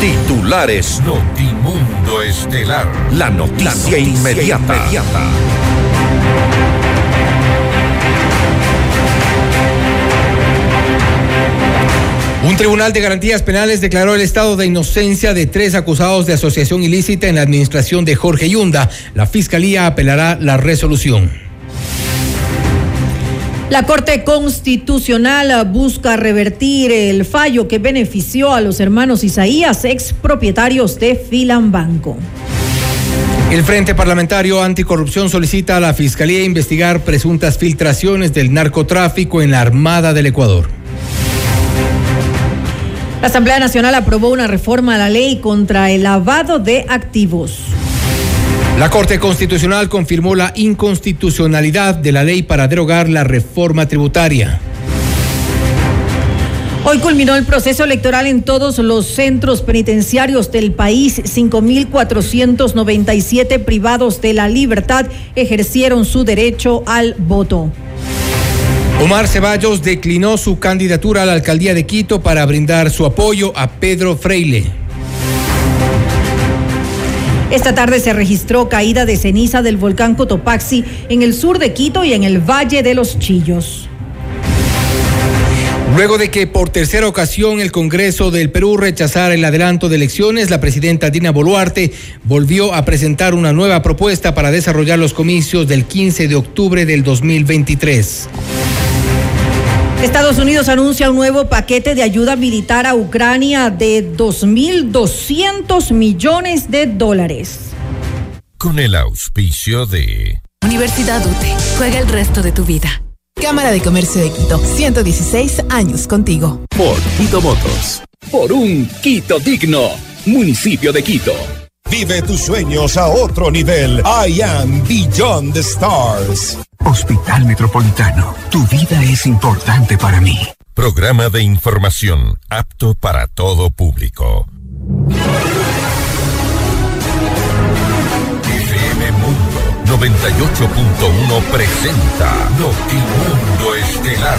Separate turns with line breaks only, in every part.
Titulares Notimundo Estelar. La noticia, inmediata. inmediata.
Un tribunal de garantías penales declaró el estado de inocencia de tres acusados de asociación ilícita en la administración de Jorge Yunda. La fiscalía apelará la resolución.
La Corte Constitucional busca revertir el fallo que benefició a los hermanos Isaías, expropietarios de Filambanco.
El Frente Parlamentario Anticorrupción solicita a la Fiscalía investigar presuntas filtraciones del narcotráfico en la Armada del Ecuador.
La Asamblea Nacional aprobó una reforma a la ley contra el lavado de activos.
La Corte Constitucional confirmó la inconstitucionalidad de la ley para derogar la reforma tributaria.
Hoy culminó el proceso electoral en todos los centros penitenciarios del país. 5.497 privados de la libertad ejercieron su derecho al voto.
Omar Ceballos declinó su candidatura a la alcaldía de Quito para brindar su apoyo a Pedro Freile.
Esta tarde se registró caída de ceniza del volcán Cotopaxi en el sur de Quito y en el Valle de los Chillos.
Luego de que por tercera ocasión el Congreso del Perú rechazara el adelanto de elecciones, la presidenta Dina Boluarte volvió a presentar una nueva propuesta para desarrollar los comicios del 15 de octubre del 2023.
Estados Unidos anuncia un nuevo paquete de ayuda militar a Ucrania de 2.200 millones de dólares.
Con el auspicio de
Universidad UTE. Juega el resto de tu vida.
Cámara de Comercio de Quito. 116 años contigo.
Por Quito Motos. Por un Quito digno. Municipio de Quito.
Vive tus sueños a otro nivel. I am Beyond the Stars.
Hospital Metropolitano, tu vida es importante para mí.
Programa de información apto para todo público. FM Mundo 98.1 presenta Notimundo Estelar.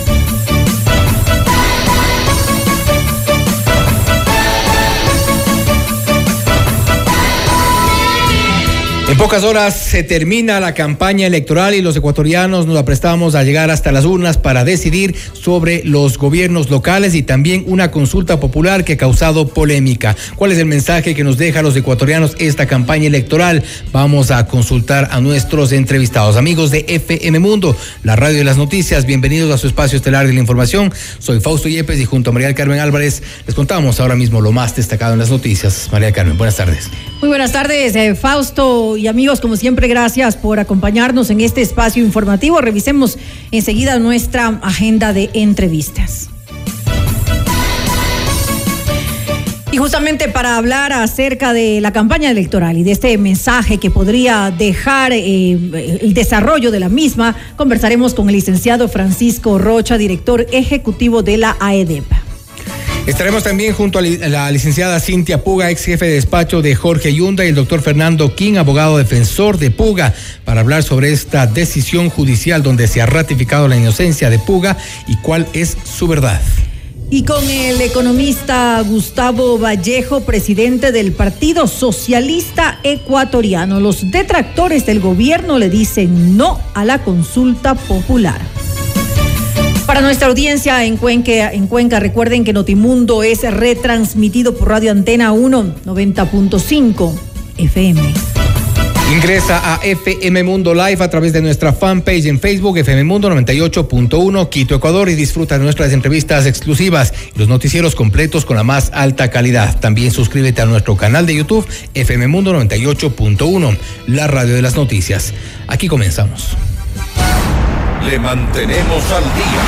En pocas horas se termina la campaña electoral y los ecuatorianos nos aprestamos a llegar hasta las urnas para decidir sobre los gobiernos locales y también una consulta popular que ha causado polémica. ¿Cuál es el mensaje que nos deja a los ecuatorianos esta campaña electoral? Vamos a consultar a nuestros entrevistados. Amigos de FM Mundo, la radio de las noticias, bienvenidos a su espacio estelar de la información. Soy Fausto Yepes y junto a María Carmen Álvarez les contamos ahora mismo lo más destacado en las noticias. María Carmen, buenas tardes.
Muy buenas tardes, eh, Fausto y amigos, como siempre, gracias por acompañarnos en este espacio informativo. Revisemos enseguida nuestra agenda de entrevistas. Y justamente para hablar acerca de la campaña electoral y de este mensaje que podría dejar eh, el desarrollo de la misma, conversaremos con el licenciado Francisco Rocha, director ejecutivo de la AEDEP.
Estaremos también junto a la licenciada Cintia Puga, ex jefe de despacho de Jorge Yunda, y el doctor Fernando King, abogado defensor de Puga, para hablar sobre esta decisión judicial donde se ha ratificado la inocencia de Puga y cuál es su verdad.
Y con el economista Gustavo Vallejo, presidente del Partido Socialista Ecuatoriano, los detractores del gobierno le dicen no a la consulta popular. Para nuestra audiencia en Cuenca, en Cuenca, recuerden que Notimundo es retransmitido por Radio Antena 1 90.5 FM.
Ingresa a FM Mundo Live a través de nuestra fanpage en Facebook, FM Mundo 98.1 Quito, Ecuador, y disfruta de nuestras entrevistas exclusivas y los noticieros completos con la más alta calidad. También suscríbete a nuestro canal de YouTube, FM Mundo 98.1, la radio de las noticias. Aquí comenzamos.
Le mantenemos al día.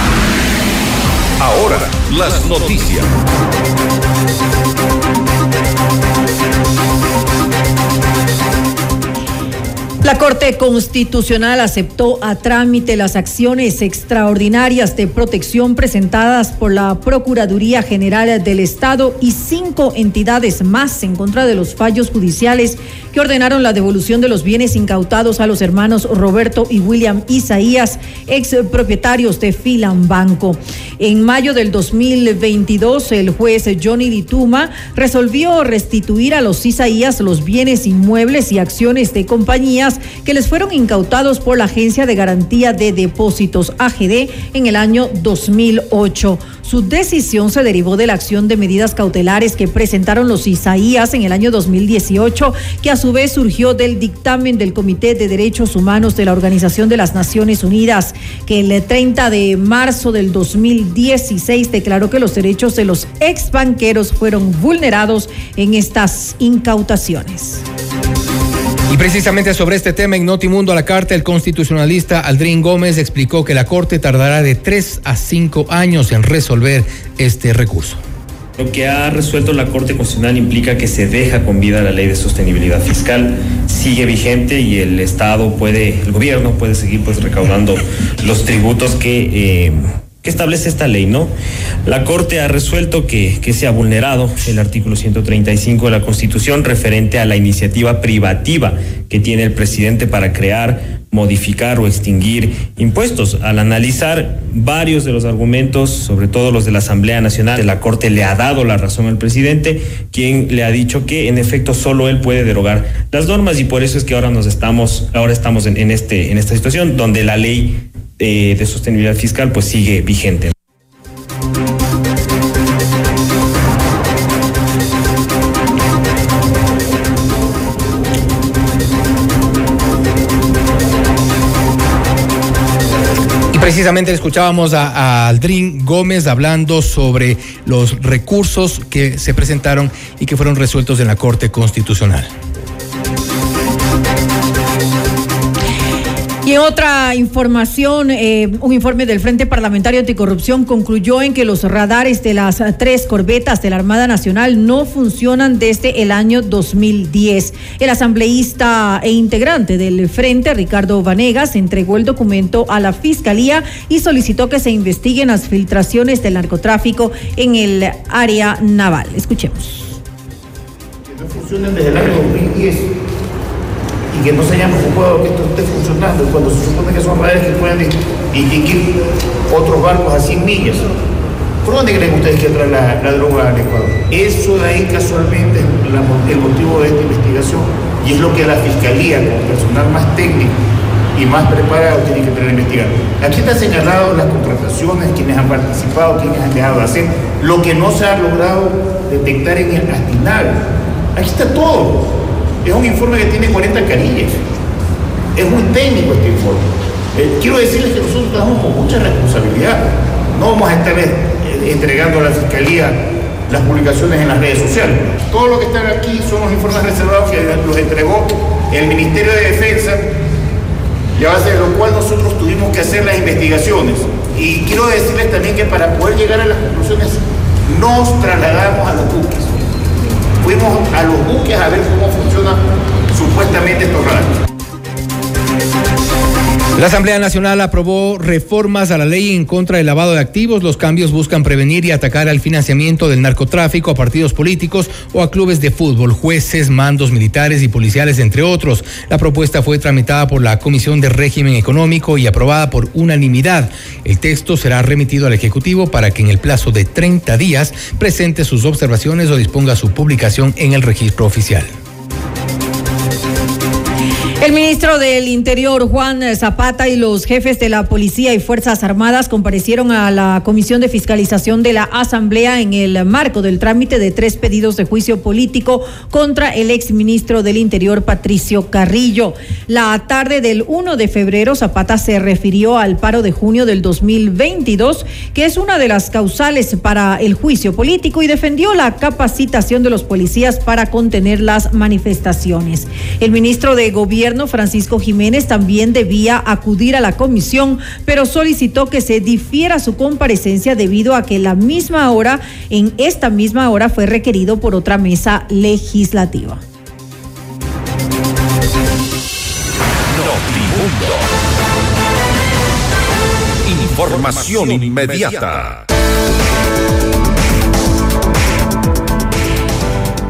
Ahora, las noticias.
La Corte Constitucional aceptó a trámite las acciones extraordinarias de protección presentadas por la Procuraduría General del Estado y cinco entidades más en contra de los fallos judiciales que ordenaron la devolución de los bienes incautados a los hermanos Roberto y William Isaías, ex propietarios de Filan Banco. En mayo del 2022, el juez Johnny Dituma resolvió restituir a los Isaías los bienes inmuebles y acciones de compañías que les fueron incautados por la Agencia de Garantía de Depósitos AGD en el año 2008. Su decisión se derivó de la acción de medidas cautelares que presentaron los Isaías en el año 2018, que a su vez surgió del dictamen del Comité de Derechos Humanos de la Organización de las Naciones Unidas, que el 30 de marzo del 2016 declaró que los derechos de los ex banqueros fueron vulnerados en estas incautaciones.
Y precisamente sobre este tema en Notimundo a la carta, el constitucionalista Aldrin Gómez explicó que la Corte tardará de tres a cinco años en resolver este recurso.
Lo que ha resuelto la Corte Constitucional implica que se deja con vida la ley de sostenibilidad fiscal, sigue vigente y el Estado puede, el gobierno puede seguir pues recaudando los tributos que... Eh, que establece esta ley, ¿no? La Corte ha resuelto que, que se ha vulnerado el artículo 135 de la Constitución referente a la iniciativa privativa que tiene el presidente para crear, modificar o extinguir impuestos. Al analizar varios de los argumentos, sobre todo los de la Asamblea Nacional, la Corte le ha dado la razón al presidente, quien le ha dicho que en efecto solo él puede derogar las normas y por eso es que ahora nos estamos, ahora estamos en, este, en esta situación donde la ley eh, de sostenibilidad fiscal pues sigue vigente.
Y Precisamente escuchábamos a, a, Aldrin Gómez hablando sobre los recursos que se presentaron y que fueron resueltos en la Corte Constitucional.
En otra información, eh, un informe del Frente Parlamentario Anticorrupción concluyó en que los radares de las tres corbetas de la Armada Nacional no funcionan desde el año 2010. El asambleísta e integrante del Frente, Ricardo Vanegas, entregó el documento a la Fiscalía y solicitó que se investiguen las filtraciones del narcotráfico en el área naval. Escuchemos.
No funcionan desde el año 2010 y que no se haya preocupado que esto esté funcionando cuando se supone que son radares que pueden distinguir otros barcos a 100 millas. ¿Por dónde creen ustedes que entra la, droga al Ecuador? Eso de ahí casualmente es el motivo de esta investigación y es lo que la Fiscalía, con personal más técnico y más preparado, tiene que tener investigar. Aquí está señalado las contrataciones, quienes han participado, quienes han dejado de hacer, lo que no se ha logrado detectar en el Astinal. Aquí está todo. Es un informe que tiene 40 carillas. Es muy técnico este informe. Eh, quiero decirles que nosotros trabajamos con mucha responsabilidad. No vamos a estar eh, entregando a la Fiscalía las publicaciones en las redes sociales. Todo lo que está aquí son los informes reservados que los entregó el Ministerio de Defensa y a base de lo cual nosotros tuvimos que hacer las investigaciones. Y quiero decirles también que para poder llegar a las conclusiones nos trasladamos a los buques fuimos a los buques a ver cómo funcionan supuestamente estos radares.
La Asamblea Nacional aprobó reformas a la ley en contra del lavado de activos. Los cambios buscan prevenir y atacar al financiamiento del narcotráfico a partidos políticos o a clubes de fútbol, jueces, mandos militares y policiales, entre otros. La propuesta fue tramitada por la Comisión de Régimen Económico y aprobada por unanimidad. El texto será remitido al Ejecutivo para que en el plazo de 30 días presente sus observaciones o disponga su publicación en el registro oficial.
El ministro del Interior, Juan Zapata, y los jefes de la Policía y Fuerzas Armadas comparecieron a la Comisión de Fiscalización de la Asamblea en el marco del trámite de tres pedidos de juicio político contra el exministro del Interior, Patricio Carrillo. La tarde del 1 de febrero, Zapata se refirió al paro de junio del 2022, que es una de las causales para el juicio político, y defendió la capacitación de los policías para contener las manifestaciones. El ministro de Gobierno Francisco Jiménez también debía acudir a la comisión, pero solicitó que se difiera su comparecencia debido a que la misma hora, en esta misma hora, fue requerido por otra mesa legislativa.
Información inmediata.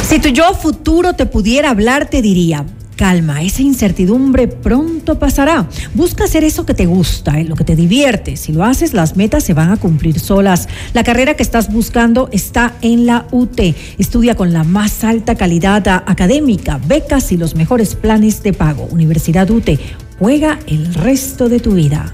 Si tu yo futuro te pudiera hablar, te diría, calma, esa incertidumbre pronto pasará. Busca hacer eso que te gusta, eh, lo que te divierte. Si lo haces, las metas se van a cumplir solas. La carrera que estás buscando está en la UT. Estudia con la más alta calidad académica, becas y los mejores planes de pago. Universidad UT. Juega el resto de tu vida.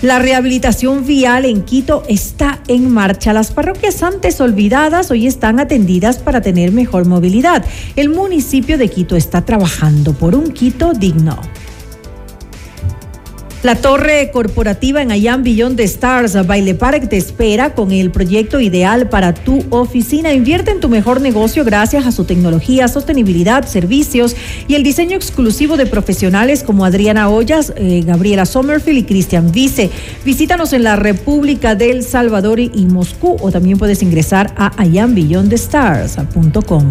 La rehabilitación vial en Quito está en marcha. Las parroquias antes olvidadas hoy están atendidas para tener mejor movilidad. El municipio de Quito está trabajando por un Quito digno. La torre corporativa en Allan Billón de Stars Baile Park te espera con el proyecto ideal para tu oficina. Invierte en tu mejor negocio gracias a su tecnología, sostenibilidad, servicios y el diseño exclusivo de profesionales como Adriana Ollas, eh, Gabriela Sommerfield y Cristian Vice. Visítanos en la República del Salvador y Moscú o también puedes ingresar a allanbillondestars.com.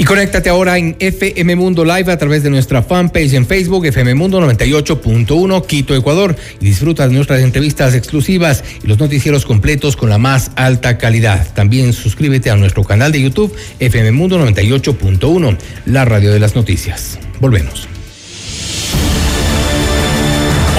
Y conéctate ahora en FM Mundo Live a través de nuestra fanpage en Facebook, FM Mundo 98.1 Quito, Ecuador. Y disfruta de nuestras entrevistas exclusivas y los noticieros completos con la más alta calidad. También suscríbete a nuestro canal de YouTube, FM Mundo 98.1, la radio de las noticias. Volvemos.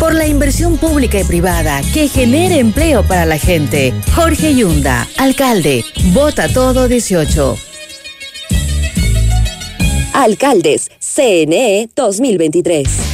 por la inversión pública y privada que genere empleo para la gente. Jorge Yunda, alcalde, vota todo 18.
Alcaldes, CNE 2023.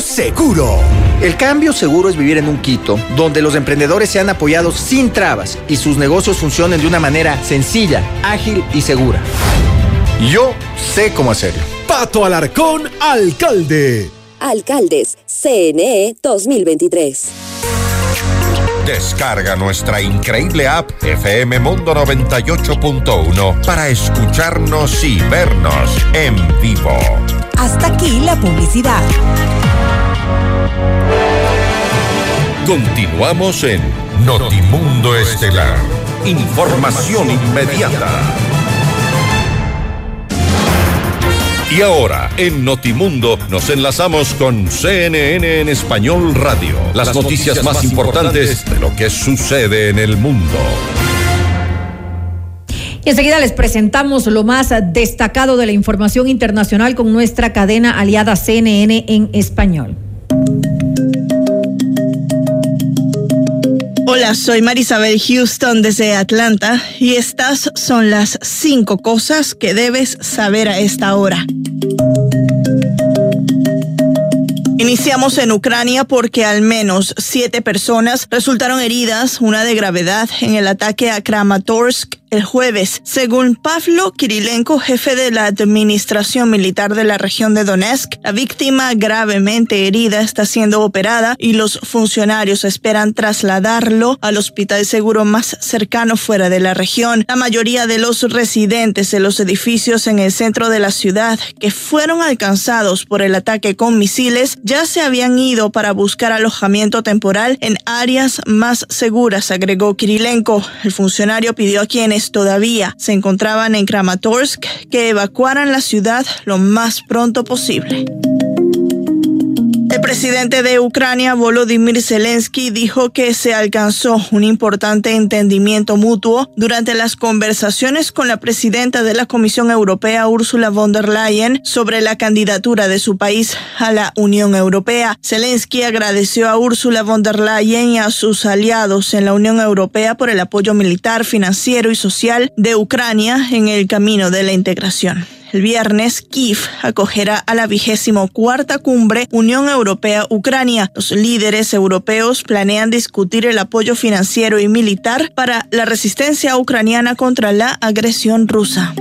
seguro.
El cambio seguro es vivir en un Quito donde los emprendedores sean apoyados sin trabas y sus negocios funcionen de una manera sencilla, ágil y segura. Yo sé cómo hacerlo.
Pato Alarcón, alcalde.
Alcaldes, CNE 2023.
Descarga nuestra increíble app FM Mundo 98.1 para escucharnos y vernos en vivo.
Hasta aquí la publicidad.
Continuamos en Notimundo Estelar. Información inmediata. Y ahora, en Notimundo, nos enlazamos con CNN en Español Radio. Las, noticias, más importantes de lo que sucede en el mundo.
Y enseguida les presentamos lo más destacado de la información internacional con nuestra cadena aliada CNN en español.
Hola, soy Marisabel Houston desde Atlanta y estas son las cinco cosas que debes saber a esta hora. Iniciamos en Ucrania porque al menos siete personas resultaron heridas, una de gravedad, en el ataque a Kramatorsk el jueves. Según Pavlo Kirilenko, jefe de la administración militar de la región de Donetsk, la víctima gravemente herida está siendo operada y los funcionarios esperan trasladarlo al hospital seguro más cercano fuera de la región. La mayoría de los residentes de los edificios en el centro de la ciudad que fueron alcanzados por el ataque con misiles ya se habían ido para buscar alojamiento temporal en áreas más seguras, agregó Kirilenko. El funcionario pidió a quienes todavía se encontraban en Kramatorsk que evacuaran la ciudad lo más pronto posible. El presidente de Ucrania, Volodymyr Zelensky, dijo que se alcanzó un importante entendimiento mutuo durante las conversaciones con la presidenta de la Comisión Europea, Ursula von der Leyen, sobre la candidatura de su país a la Unión Europea. Zelensky agradeció a Ursula von der Leyen y a sus aliados en la Unión Europea por el apoyo militar, financiero y social de Ucrania en el camino de la integración. El viernes, Kiev acogerá a la vigésimo cuarta cumbre Unión Europea-Ucrania. Los líderes europeos planean discutir el apoyo financiero y militar para la resistencia ucraniana contra la agresión rusa.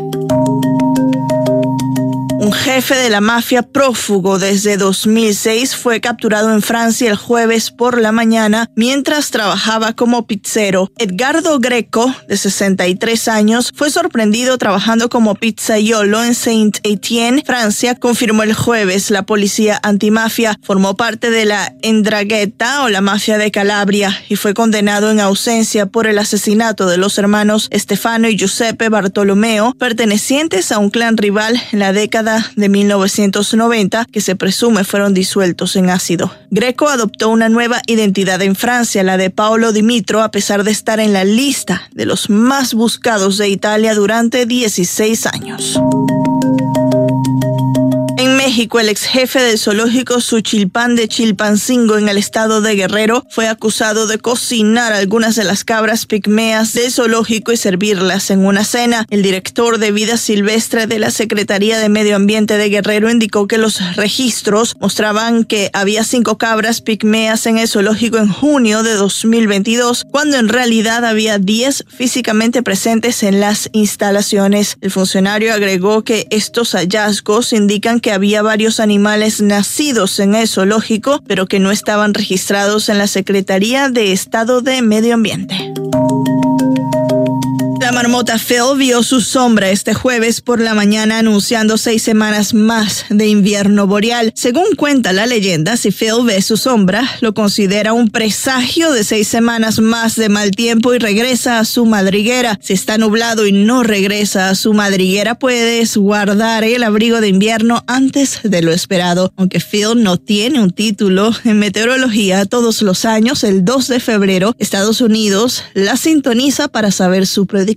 Un jefe de la mafia prófugo desde 2006 fue capturado en Francia el jueves por la mañana mientras trabajaba como pizzero. Edgardo Greco, de 63 años, fue sorprendido trabajando como pizzaiolo en Saint-Étienne, Francia, confirmó el jueves la policía antimafia. Formó parte de la Endragueta o la mafia de Calabria y fue condenado en ausencia por el asesinato de los hermanos Stefano y Giuseppe Bartolomeo, pertenecientes a un clan rival en la década de 1990 que se presume fueron disueltos en ácido. Greco adoptó una nueva identidad en Francia, la de Paolo Dimitro, a pesar de estar en la lista de los más buscados de Italia durante 16 años. México, el ex jefe del zoológico Suchilpan de Chilpancingo en el estado de Guerrero fue acusado de cocinar algunas de las cabras pigmeas del zoológico y servirlas en una cena. El director de vida silvestre de la Secretaría de Medio Ambiente de Guerrero indicó que los registros mostraban que había cinco cabras pigmeas en el zoológico en junio de 2022, cuando en realidad había diez físicamente presentes en las instalaciones. El funcionario agregó que estos hallazgos indican que había varios animales nacidos en el zoológico, pero que no estaban registrados en la Secretaría de Estado de Medio Ambiente. La marmota Phil vio su sombra este jueves por la mañana anunciando seis semanas más de invierno boreal. Según cuenta la leyenda, si Phil ve su sombra, lo considera un presagio de seis semanas más de mal tiempo y regresa a su madriguera. Si está nublado y no regresa a su madriguera, puedes guardar el abrigo de invierno antes de lo esperado. Aunque Phil no tiene un título en meteorología, todos los años, el 2 de febrero, Estados Unidos la sintoniza para saber su predicción.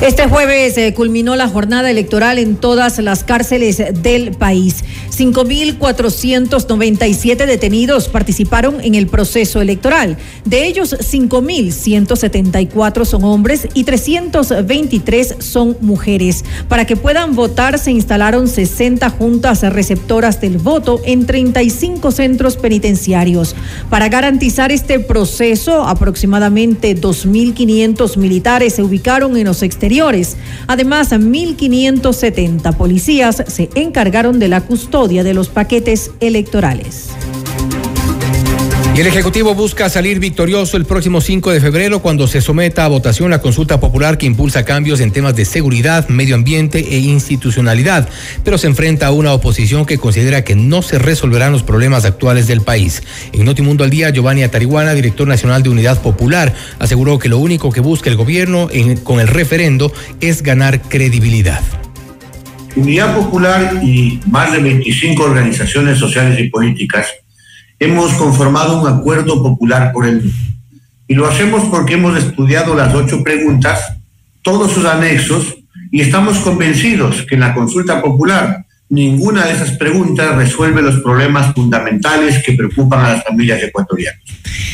Este jueves eh, culminó la jornada electoral en todas las cárceles del país. 5.497 detenidos participaron en el proceso electoral. De ellos, 5.174 son hombres y 323 son mujeres. Para que puedan votar se instalaron 60 juntas receptoras del voto en 35 centros penitenciarios. Para garantizar este proceso, aproximadamente 2.500 militares se ubicaron en los exteriores Además, 1.570 policías se encargaron de la custodia de los paquetes electorales.
El Ejecutivo busca salir victorioso el próximo 5 de febrero cuando se someta a votación la consulta popular que impulsa cambios en temas de seguridad, medio ambiente e institucionalidad, pero se enfrenta a una oposición que considera que no se resolverán los problemas actuales del país. En Notimundo al Día, Giovanni Atarihuana, director nacional de Unidad Popular, aseguró que lo único que busca el gobierno con el referendo es ganar credibilidad.
Unidad Popular y más de 25 organizaciones sociales y políticas hemos conformado un acuerdo popular por el y lo hacemos porque hemos estudiado las ocho preguntas, todos sus anexos, y estamos convencidos que en la consulta popular ninguna de esas preguntas resuelve los problemas fundamentales que preocupan a las familias ecuatorianas.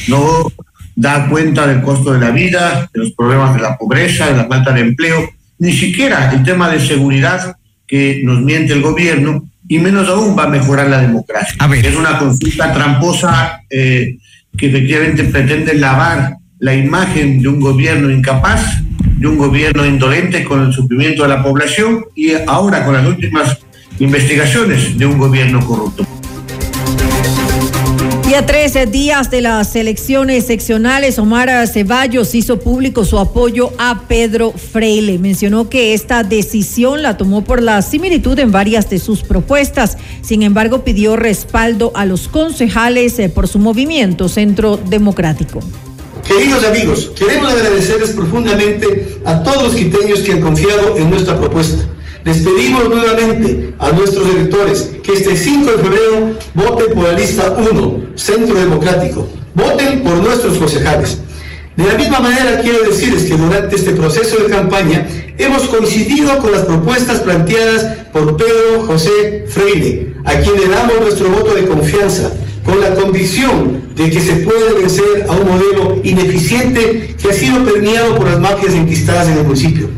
No da cuenta del costo de la vida, de los problemas de la pobreza, de la falta de empleo, ni siquiera el tema de seguridad que nos miente el gobierno y menos aún va a mejorar la democracia. Es una consulta tramposa eh, que efectivamente pretende lavar la imagen de un gobierno incapaz, de un gobierno indolente con el sufrimiento de la población y ahora con las últimas investigaciones de un gobierno corrupto.
Y a 13 días de las elecciones seccionales, Omar Ceballos hizo público su apoyo a Pedro Freile. Mencionó que esta decisión la tomó por la similitud en varias de sus propuestas. Sin embargo, pidió respaldo a los concejales eh, por su movimiento Centro Democrático.
Queridos amigos, queremos agradecerles profundamente a todos los quiteños que han confiado en nuestra propuesta les pedimos nuevamente a nuestros electores que este 5 de febrero voten por la lista 1, Centro Democrático. Voten por nuestros concejales. De la misma manera quiero decirles que durante este proceso de campaña hemos coincidido con las propuestas planteadas por Pedro José Freire, a quien le damos nuestro voto de confianza, con la convicción de que se puede vencer a un modelo ineficiente que ha sido permeado por las mafias enquistadas en el municipio.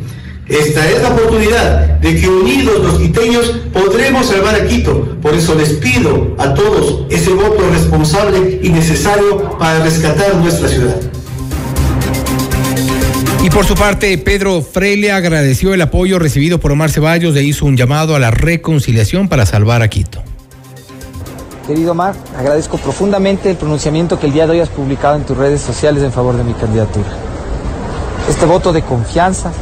Esta es la oportunidad de que unidos los quiteños podremos salvar a Quito. Por eso les pido a todos ese voto responsable y necesario para rescatar nuestra ciudad.
Y por su parte, Pedro Freile agradeció el apoyo recibido por Omar Ceballos e hizo un llamado a la reconciliación para salvar a Quito.
Querido Omar, agradezco profundamente el pronunciamiento que el día de hoy has publicado en tus redes sociales en favor de mi candidatura. Este voto de confianza,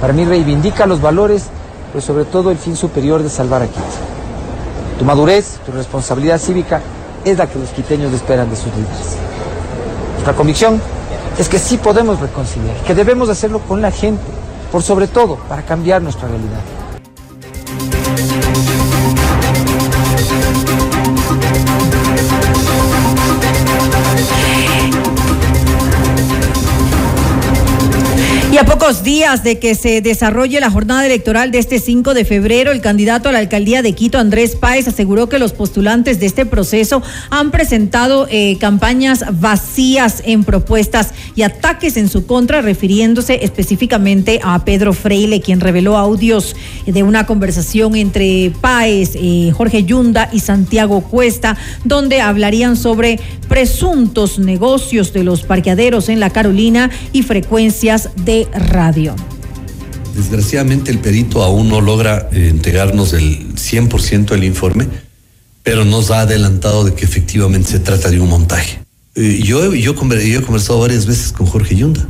para mí reivindica los valores, pero sobre todo el fin superior de salvar a Quito. Tu madurez, tu responsabilidad cívica es la que los quiteños esperan de sus líderes. Nuestra convicción es que sí podemos reconciliar, que debemos hacerlo con la gente, por sobre todo para cambiar nuestra realidad.
Y a pocos días de que se desarrolle la jornada electoral de este 5 de febrero, el candidato a la alcaldía de Quito, Andrés Páez, aseguró que los postulantes de este proceso han presentado eh, campañas vacías en propuestas y ataques en su contra, refiriéndose específicamente a Pedro Freile, quien reveló audios de una conversación entre Páez, eh, Jorge Yunda y Santiago Cuesta, donde hablarían sobre presuntos negocios de los parqueaderos en la Carolina y frecuencias de radio.
Desgraciadamente el perito aún no logra eh, entregarnos el 100% del informe, pero nos ha adelantado de que efectivamente se trata de un montaje. Eh, yo, yo, yo he conversado varias veces con Jorge Yunda.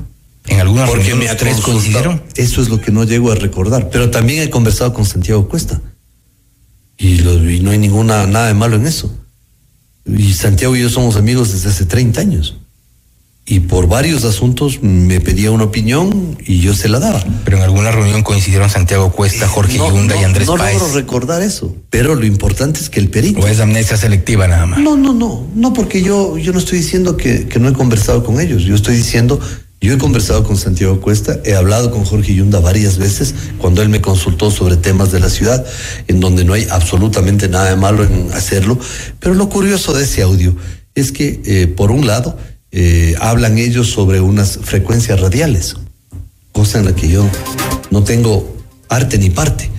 ¿En alguna
Porque me tres coincidieron? Eso es lo que no llego a recordar. Pero también he conversado con Santiago Cuesta. Y, y no hay ninguna nada de malo en eso. Y Santiago y yo somos amigos desde hace 30 años y por varios asuntos me pedía una opinión y yo se la daba.
Pero en alguna reunión coincidieron Santiago Cuesta, Jorge Yunda y Andrés
no
Páez.
No logro recordar eso, pero lo importante es que el perito...
¿O es amnesia selectiva nada más?
No, no, no, no, porque yo, yo no estoy diciendo que, que no he conversado con ellos, yo estoy diciendo Yo he conversado con Santiago Cuesta, he hablado con Jorge Yunda varias veces cuando él me consultó sobre temas de la ciudad, en donde no hay absolutamente nada de malo en hacerlo. Pero lo curioso de ese audio es que, eh, por un lado, eh, hablan ellos sobre unas frecuencias radiales, cosa en la que yo no tengo arte ni parte.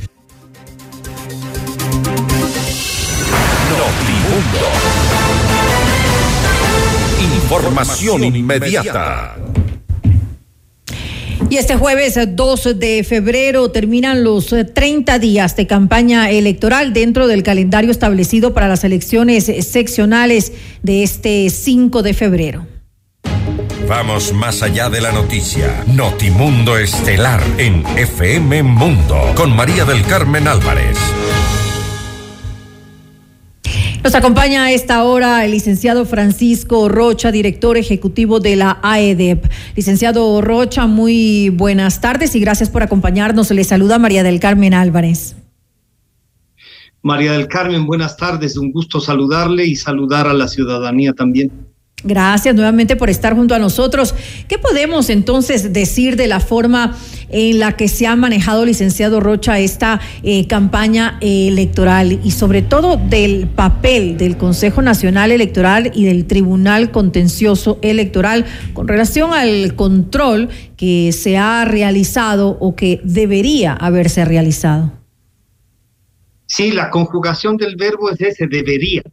Información inmediata.
Y este jueves 2 de febrero terminan los 30 días de campaña electoral dentro del calendario establecido para las elecciones seccionales de este 5 de febrero.
Vamos más allá de la noticia. Notimundo Estelar en FM Mundo con María del Carmen Álvarez.
Nos acompaña a esta hora el licenciado Francisco Rocha, director ejecutivo de la AEDEP. Licenciado Rocha, muy buenas tardes y gracias por acompañarnos. Le saluda María del Carmen Álvarez.
María del Carmen, buenas tardes. Un gusto saludarle y saludar a la ciudadanía también.
Gracias nuevamente por estar junto a nosotros. ¿Qué podemos entonces decir de la forma en la que se ha manejado, licenciado Rocha, esta eh, campaña electoral y sobre todo del papel del Consejo Nacional Electoral y del Tribunal Contencioso Electoral con relación al control que se ha realizado o que debería haberse realizado?
Sí, la conjugación del verbo es ese, debería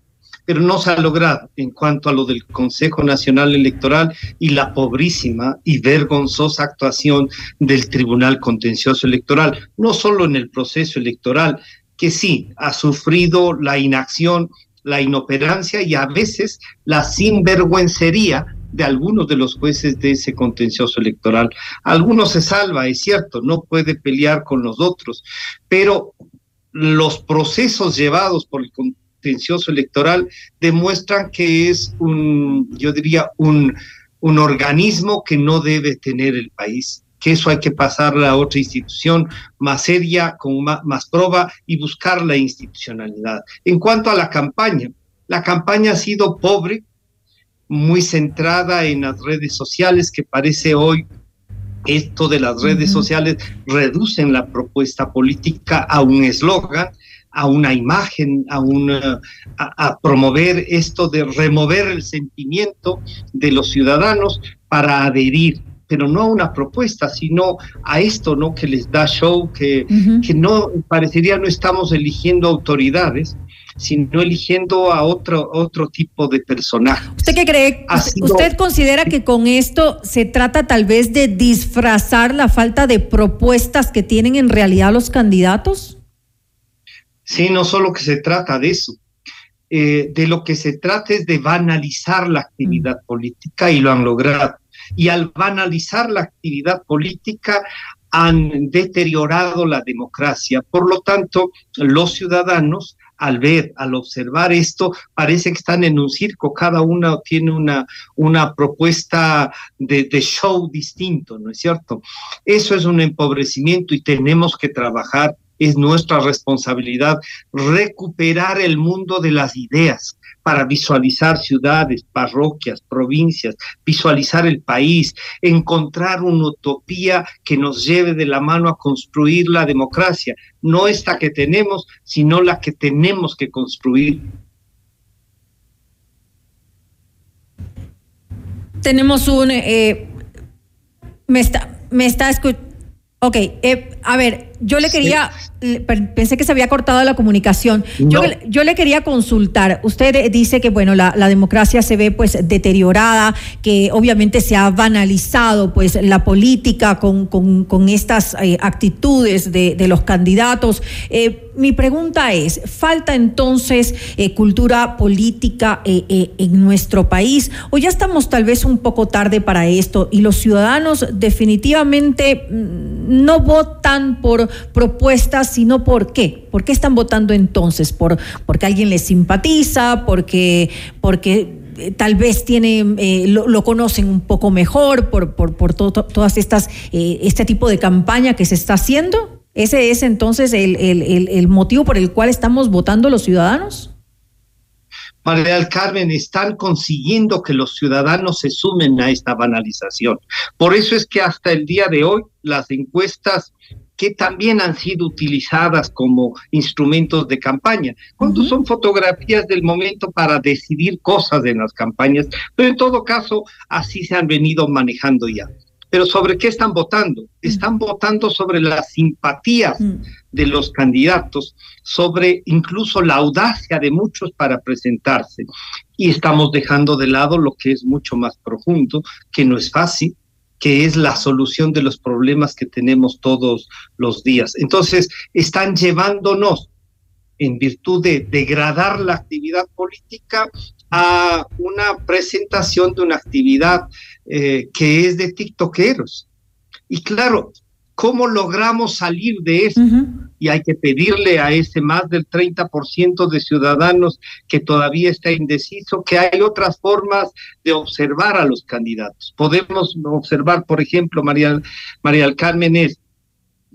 pero no se ha logrado en cuanto a lo del Consejo Nacional Electoral y la pobrísima y vergonzosa actuación del Tribunal Contencioso Electoral, no solo en el proceso electoral, que sí ha sufrido la inacción, la inoperancia y a veces la sinvergüencería de algunos de los jueces de ese contencioso electoral. Algunos se salva, es cierto, no puede pelear con los otros, pero los procesos llevados por el contencioso electoral demuestran que es un, yo diría, un, un organismo que no debe tener el país que eso hay que pasarle a otra institución más seria, con más, más, prueba y buscar la institucionalidad. En cuanto a la campaña, la campaña ha sido pobre, muy centrada en las redes sociales, que parece hoy esto de las redes uh -huh. sociales reducen la propuesta política a un eslogan a una imagen, a, una, a, a, promover esto de remover el sentimiento de los ciudadanos para adherir, pero no a una propuesta, sino a esto, ¿no? Que les da show, que, uh -huh. que no, parecería no estamos eligiendo autoridades, sino eligiendo a otro, otro tipo de personaje.
¿Usted qué cree? ¿Usted considera que con esto se trata tal vez de disfrazar la falta de propuestas que tienen en realidad los candidatos?
Sí, no solo que se trata de eso. Eh, de lo que se trata es de banalizar la actividad mm. política y lo han logrado. Y al banalizar la actividad política han deteriorado la democracia. Por lo tanto, los ciudadanos, al ver, al observar esto, parece que están en un circo, cada uno tiene una, una propuesta de, de show distinto, ¿no es cierto? Eso es un empobrecimiento y tenemos que trabajar es nuestra responsabilidad recuperar el mundo de las ideas para visualizar ciudades, parroquias, provincias, visualizar el país, encontrar una utopía que nos lleve de la mano a construir la democracia, no esta que tenemos, sino la que tenemos que construir.
Tenemos un... Eh, me está, me está escuchando. Ok, eh, a ver, yo le quería, sí. pensé que se había cortado la comunicación. No. Yo, yo, le quería consultar. Usted dice que bueno, la, la, democracia se ve pues deteriorada, que obviamente se ha banalizado pues la política con, con, con estas eh, actitudes de, de, los candidatos. Eh, mi pregunta es, ¿falta entonces eh, cultura política en nuestro país? ¿O ya estamos tal vez un poco tarde para esto y los ciudadanos definitivamente mm, no votan por propuestas, sino por qué. ¿Por qué están votando entonces? ¿Por, porque alguien les simpatiza? ¿Porque, porque eh, tal vez tiene, eh, lo, conocen un poco mejor por, por, por to, to, todas estas, eh, este tipo de campaña que se está haciendo? ¿Ese es entonces el, el, el, el motivo por el cual estamos votando los ciudadanos?
María del Carmen, están consiguiendo que los ciudadanos se sumen a esta banalización. Por eso es que hasta el día de hoy las encuestas que también han sido utilizadas como instrumentos de campaña, cuando son fotografías del momento para decidir cosas en las campañas, pero en todo caso así se han venido manejando ya. Pero ¿sobre qué están votando? Están votando sobre las simpatías de los candidatos, sobre incluso la audacia de muchos para presentarse. Y estamos dejando de lado lo que es mucho más profundo, que no es fácil, que es la solución de los problemas que tenemos todos los días. Entonces, están llevándonos, en virtud de degradar la actividad política, a una presentación de una actividad eh, que es de tiktokeros. Y claro, ¿cómo logramos salir de eso? Y hay que pedirle a ese más del 30% de ciudadanos que todavía está indeciso que hay otras formas de observar a los candidatos. Podemos observar, por ejemplo, María, María del Carmen es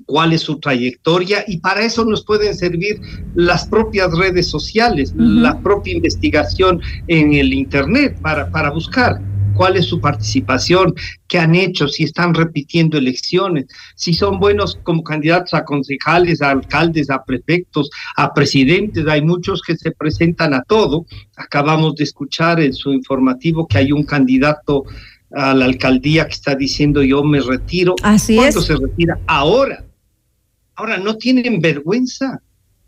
cuál es su trayectoria y para eso nos pueden servir las propias redes sociales, la propia investigación en el Internet para, para buscar cuál es su participación, qué han hecho, si están repitiendo elecciones, si son buenos como candidatos a concejales, a alcaldes, a prefectos, a presidentes. Hay muchos que se presentan a todo. Acabamos de escuchar en su informativo que hay un candidato a la alcaldía que está diciendo yo me retiro.
Así
¿Cuándo se retira? Ahora. Ahora, no tienen vergüenza.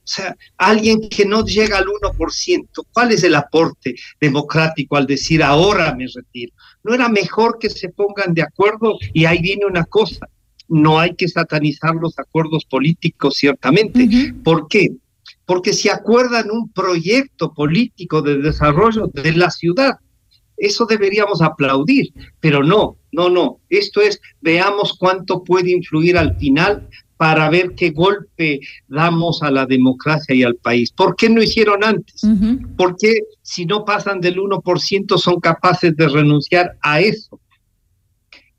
O sea, alguien que no llega al 1%, ¿cuál es el aporte democrático al decir ahora me retiro? ¿No era mejor que se pongan de acuerdo? Y ahí viene una cosa, no hay que satanizar los acuerdos políticos, ciertamente. ¿Por qué? Porque si acuerdan un proyecto político de desarrollo de la ciudad, eso deberíamos aplaudir, pero no, no, no. Esto es, veamos cuánto puede influir al final para ver qué golpe damos a la democracia y al país. ¿Por qué no hicieron antes? ¿Por qué si no pasan del 1% son capaces de renunciar a eso?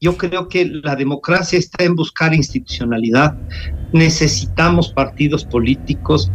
Yo creo que la democracia está en buscar institucionalidad. Necesitamos partidos políticos,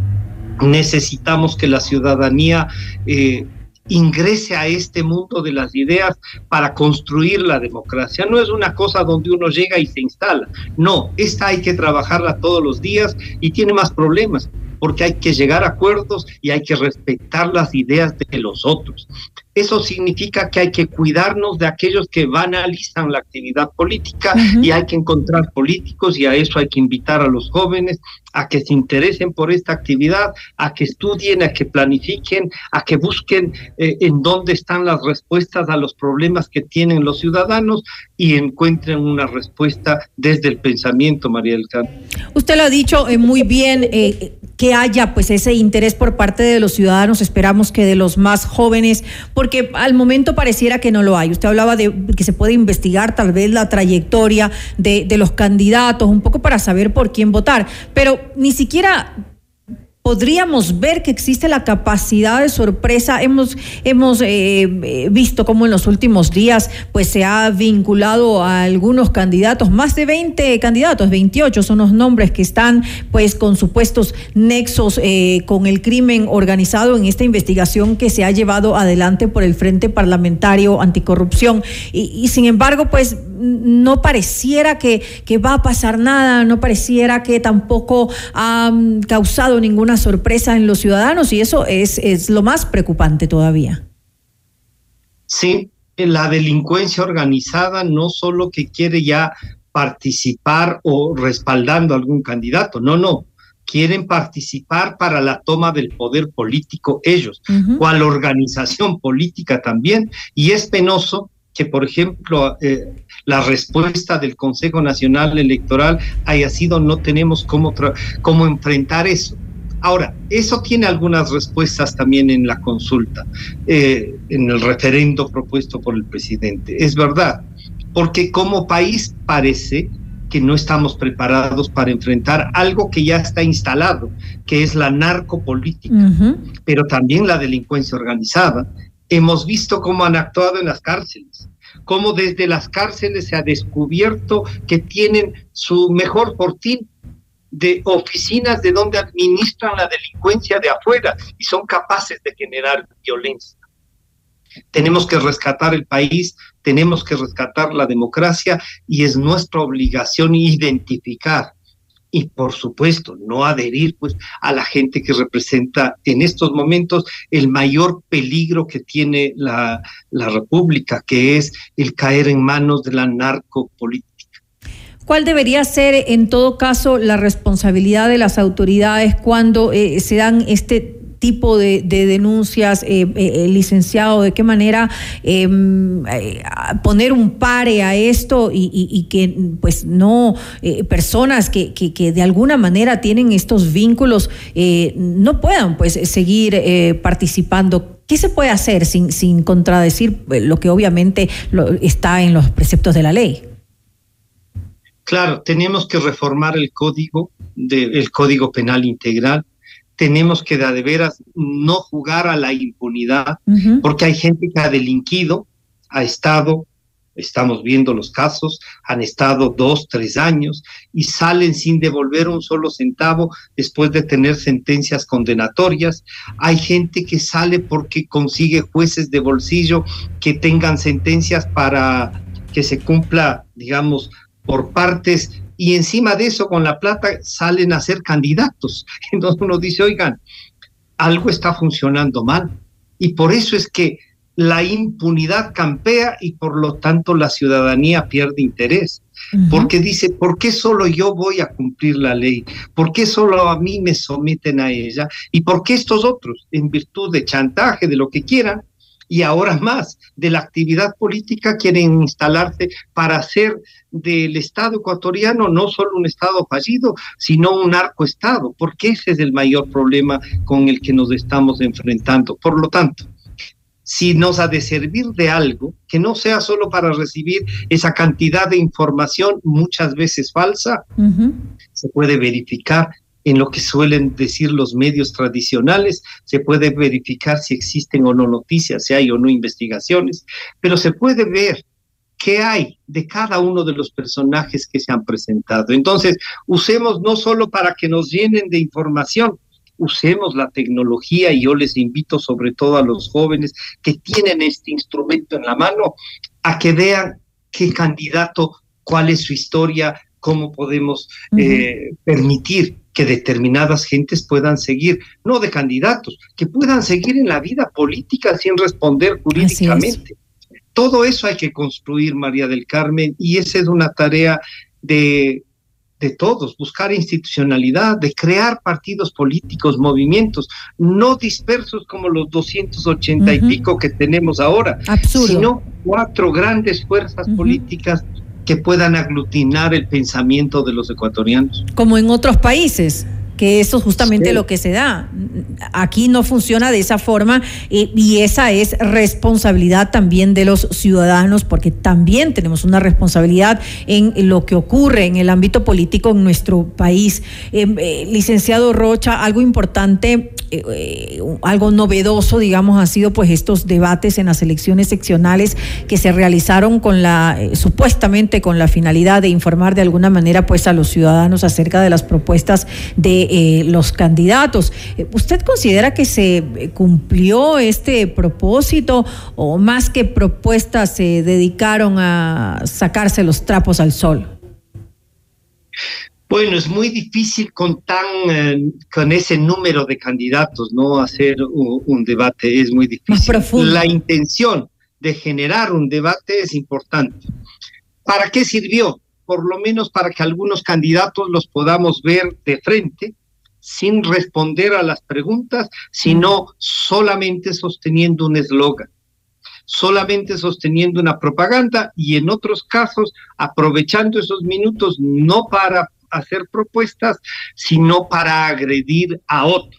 necesitamos que la ciudadanía eh, ingrese a este mundo de las ideas para construir la democracia. No es una cosa donde uno llega y se instala. No, esta hay que trabajarla todos los días y tiene más problemas porque hay que llegar a acuerdos y hay que respetar las ideas de los otros. Eso significa que hay que cuidarnos de aquellos que banalizan la actividad política y hay que encontrar políticos y a eso hay que invitar a los jóvenes a que se interesen por esta actividad, a que estudien, a que planifiquen, a que busquen eh, en dónde están las respuestas a los problemas que tienen los ciudadanos y encuentren una respuesta desde el pensamiento, María del Carmen.
Usted lo ha dicho eh, muy bien, eh, que haya pues ese interés por parte de los ciudadanos, esperamos que de los más jóvenes, porque al momento pareciera que no lo hay. Usted hablaba de que se puede investigar tal vez la trayectoria de, de los candidatos, un poco para saber por quién votar, pero ni siquiera podríamos ver que existe la capacidad de sorpresa. Hemos, hemos eh, visto cómo en los últimos días pues, se ha vinculado a algunos candidatos, más de 20 candidatos, 28 son los nombres que están pues, con supuestos nexos eh, con el crimen organizado en esta investigación que se ha llevado adelante por el Frente Parlamentario Anticorrupción. Y, y sin embargo, pues no pareciera que, que, va a pasar nada, no pareciera que tampoco ha mm, causado ninguna sorpresa en los ciudadanos y eso es, es lo más preocupante todavía.
Sí, la delincuencia organizada no solo que quiere ya participar o respaldando a algún candidato, no, no, quieren participar para la toma del poder político ellos, cual organización política también, y es penoso que, por ejemplo, eh, la respuesta del Consejo Nacional Electoral haya sido no tenemos cómo, cómo enfrentar eso. Ahora, eso tiene algunas respuestas también en la consulta, eh, en el referendo propuesto por el presidente. Es verdad, porque como país parece que no estamos preparados para enfrentar algo que ya está instalado, que es la narcopolítica, pero también la delincuencia organizada. Hemos visto cómo han actuado en las cárceles cómo desde las cárceles se ha descubierto que tienen su mejor fortín de oficinas de donde administran la delincuencia de afuera y son capaces de generar violencia. Tenemos que rescatar el país, tenemos que rescatar la democracia y es nuestra obligación identificar y por supuesto no adherir pues a la gente que representa en estos momentos el mayor peligro que tiene la, la república, que es el caer en manos de la narcopolítica.
¿Cuál debería ser, en todo caso, la responsabilidad de las autoridades cuando eh, se dan este tipo de, denuncias, eh, eh, licenciado, de qué manera em, poner un pare a esto y, que pues no personas que, que, de alguna manera tienen estos vínculos no puedan pues seguir participando. ¿Qué se puede hacer sin, sin contradecir lo que obviamente está en los preceptos de la ley?
Claro, tenemos que reformar el código, del código penal integral. Tenemos que de veras no jugar a la impunidad, porque hay gente que ha delinquido, ha estado, estamos viendo los casos, han estado dos, tres años y salen sin devolver un solo centavo después de tener sentencias condenatorias. Hay gente que sale porque consigue jueces de bolsillo que tengan sentencias para que se cumpla, digamos, por partes y encima de eso con la plata salen a ser candidatos. Entonces uno dice, oigan, algo está funcionando mal. Y por eso es que la impunidad campea y por lo tanto la ciudadanía pierde interés. Porque dice, ¿por qué solo yo voy a cumplir la ley? ¿Por qué solo a mí me someten a ella? ¿Y por qué estos otros, en virtud de chantaje, de lo que quieran, y ahora más de la actividad política quieren instalarse para hacer del Estado ecuatoriano no solo un Estado fallido, sino un narcoestado, porque ese es el mayor problema con el que nos estamos enfrentando. Por lo tanto, si nos ha de servir de algo, que no sea solo para recibir esa cantidad de información muchas veces falsa, se puede verificar en lo que suelen decir los medios tradicionales, se puede verificar si existen o no noticias, si hay o no investigaciones, pero se puede ver qué hay de cada uno de los personajes que se han presentado. Entonces, usemos no solo para que nos llenen de información, usemos la tecnología y yo les invito sobre todo a los jóvenes que tienen este instrumento en la mano a que vean qué candidato, cuál es su historia, cómo podemos eh, permitir que determinadas gentes puedan seguir, no de candidatos, que puedan seguir en la vida política sin responder jurídicamente. Todo eso hay que construir, María del Carmen, y esa es una tarea de, de todos, buscar institucionalidad, de crear partidos políticos, movimientos, no dispersos como los 280 y pico que tenemos ahora, sino cuatro grandes fuerzas políticas que puedan aglutinar el pensamiento de los ecuatorianos.
Como en otros países que eso es justamente lo que se da. Aquí no funciona de esa forma eh, y esa es responsabilidad también de los ciudadanos porque también tenemos una responsabilidad en lo que ocurre en el ámbito político en nuestro país. Em, eh, licenciado Rocha, algo importante, eh, algo novedoso, digamos, ha sido pues estos debates en las elecciones seccionales que se realizaron con la, supuestamente con la finalidad de informar de alguna manera pues a los ciudadanos acerca de las propuestas de eh, los candidatos. Eh, ¿Usted considera que se eh, cumplió este propósito o más que propuestas se dedicaron a sacarse los trapos al sol?
Bueno, es muy difícil con tan con ese número de candidatos, no hacer un, debate es muy difícil. La intención de generar un debate es importante. ¿Para qué sirvió? Por lo menos para que algunos candidatos los podamos ver de frente sin responder a las preguntas, sino solamente sosteniendo un eslogan, solamente sosteniendo una propaganda y en otros casos aprovechando esos minutos no para hacer propuestas, sino para agredir a otro.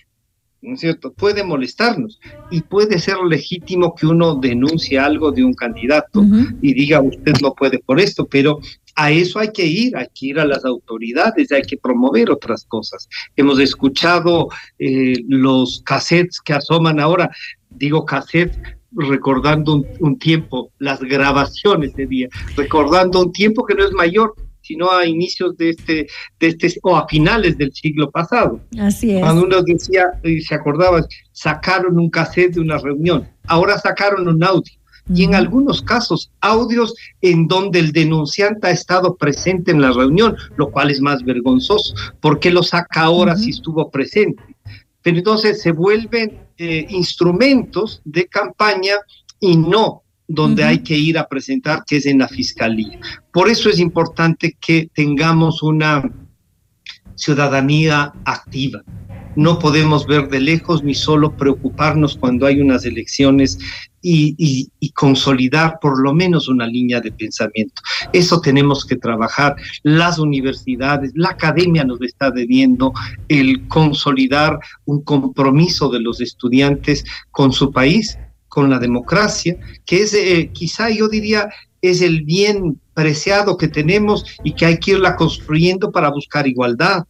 ¿no es cierto? Puede molestarnos y puede ser legítimo que uno denuncie algo de un candidato y diga usted no puede por esto, pero a eso hay que ir, hay que ir a las autoridades, hay que promover otras cosas. Hemos escuchado eh, los cassettes que asoman ahora, digo cassettes recordando un, tiempo, las grabaciones de día, recordando un tiempo que no es mayor, sino a inicios de este, de este, o a finales del siglo pasado.
Así es.
Cuando uno decía, y se acordaba, sacaron un cassette de una reunión, ahora sacaron un audio. Y en algunos casos, audios en donde el denunciante ha estado presente en la reunión, lo cual es más vergonzoso. ¿Por qué lo saca ahora si estuvo presente? Pero entonces se vuelven eh, instrumentos de campaña y no donde hay que ir a presentar, que es en la fiscalía. Por eso es importante que tengamos una ciudadanía activa. No podemos ver de lejos ni solo preocuparnos cuando hay unas elecciones y, y, consolidar por lo menos una línea de pensamiento. Eso tenemos que trabajar. Las universidades, la academia nos está debiendo el consolidar un compromiso de los estudiantes con su país, con la democracia, que es eh, quizá yo diría es el bien preciado que tenemos y que hay que irla construyendo para buscar igualdad,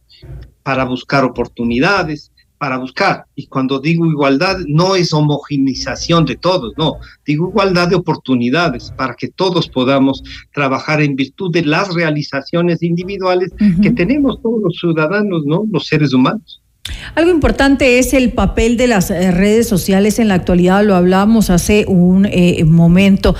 para buscar oportunidades, para buscar, y cuando digo igualdad, no es homogenización de todos, no, digo igualdad de oportunidades para que todos podamos trabajar en virtud de las realizaciones individuales que tenemos todos los ciudadanos, ¿no? Los seres humanos.
Algo importante es el papel de las eh, redes sociales en la actualidad, lo hablábamos hace un eh, momento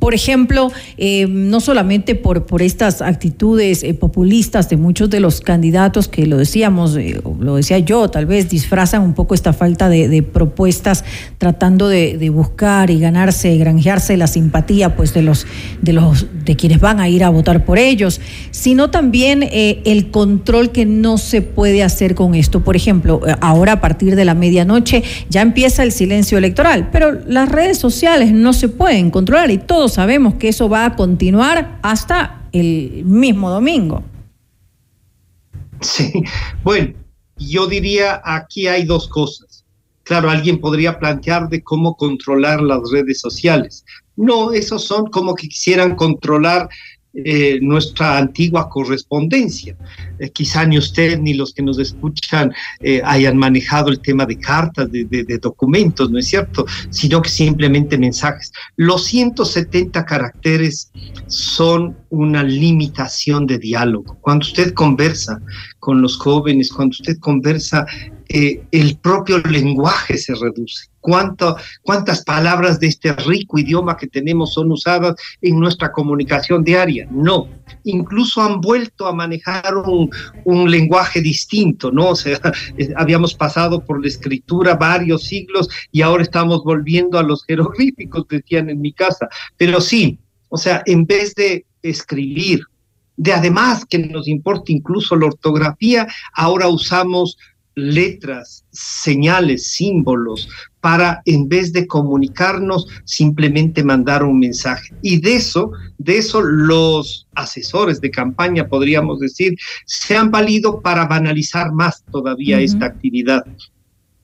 por ejemplo, eh, no solamente por, por estas actitudes eh, populistas de muchos de los candidatos que lo decíamos, eh, lo decía yo, tal vez disfrazan un poco esta falta de, propuestas tratando de, buscar y ganarse, granjearse la simpatía pues de los, de los de quienes van a ir a votar por ellos, sino también el control que no se puede hacer con esto. Por ejemplo, ahora a partir de la medianoche ya empieza el silencio electoral, pero las redes sociales no se pueden controlar y todos sabemos que eso va a continuar hasta el mismo domingo.
Sí, bueno, yo diría aquí hay dos cosas. Claro, alguien podría plantear de cómo controlar las redes sociales. No, esos son como que quisieran controlar eh, nuestra antigua correspondencia. Eh, quizá ni usted ni los que nos escuchan eh, hayan manejado el tema de cartas, de, documentos, ¿no es cierto? Sino que simplemente mensajes. Los 170 caracteres son una limitación de diálogo. Cuando usted conversa con los jóvenes, cuando usted conversa el propio lenguaje se reduce. ¿Cuánto, ¿Cuántas palabras de este rico idioma que tenemos son usadas en nuestra comunicación diaria? No. Incluso han vuelto a manejar un, un lenguaje distinto, ¿no? O sea, eh, habíamos pasado por la escritura varios siglos y ahora estamos volviendo a los jeroglíficos, decían en mi casa. Pero sí, o sea, en vez de escribir, de además que nos importa incluso la ortografía, ahora usamos letras, señales, símbolos, para en vez de comunicarnos, simplemente mandar un mensaje. Y de eso, de eso los asesores de campaña, podríamos decir, se han valido para banalizar más todavía esta actividad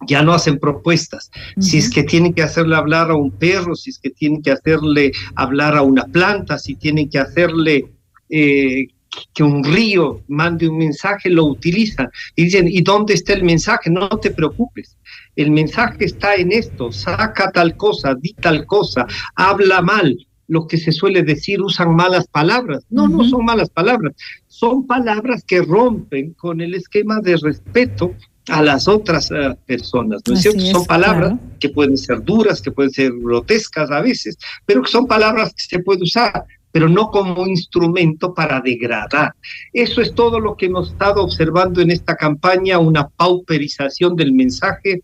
ya no hacen propuestas. Si es que tienen que hacerle hablar a un perro, si es que tienen que hacerle hablar a una planta, si tienen que hacerle eh, que un río mande un mensaje, lo utilizan y dicen, ¿y dónde está el mensaje? No te preocupes. El mensaje está en esto, saca tal cosa, di tal cosa, habla mal. Lo que se suele decir, usan malas palabras. No, no son malas palabras. Son palabras que rompen con el esquema de respeto a las otras eh, personas, ¿no es cierto? son palabras que pueden ser duras, que pueden ser grotescas a veces, pero que son palabras que se puede usar pero no como instrumento para degradar. Eso es todo lo que hemos estado observando en esta campaña, una pauperización del mensaje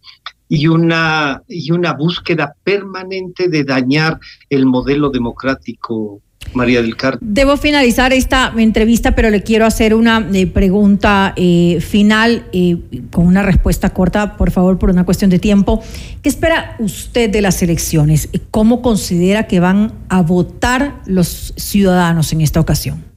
y una, y una búsqueda permanente de dañar el modelo democrático María del Carmen.
Debo finalizar esta entrevista, pero le quiero hacer una eh, pregunta eh, final eh, con una respuesta corta, por favor, por una cuestión de tiempo. ¿Qué espera usted de las elecciones? ¿Cómo considera que van a votar los ciudadanos en esta ocasión?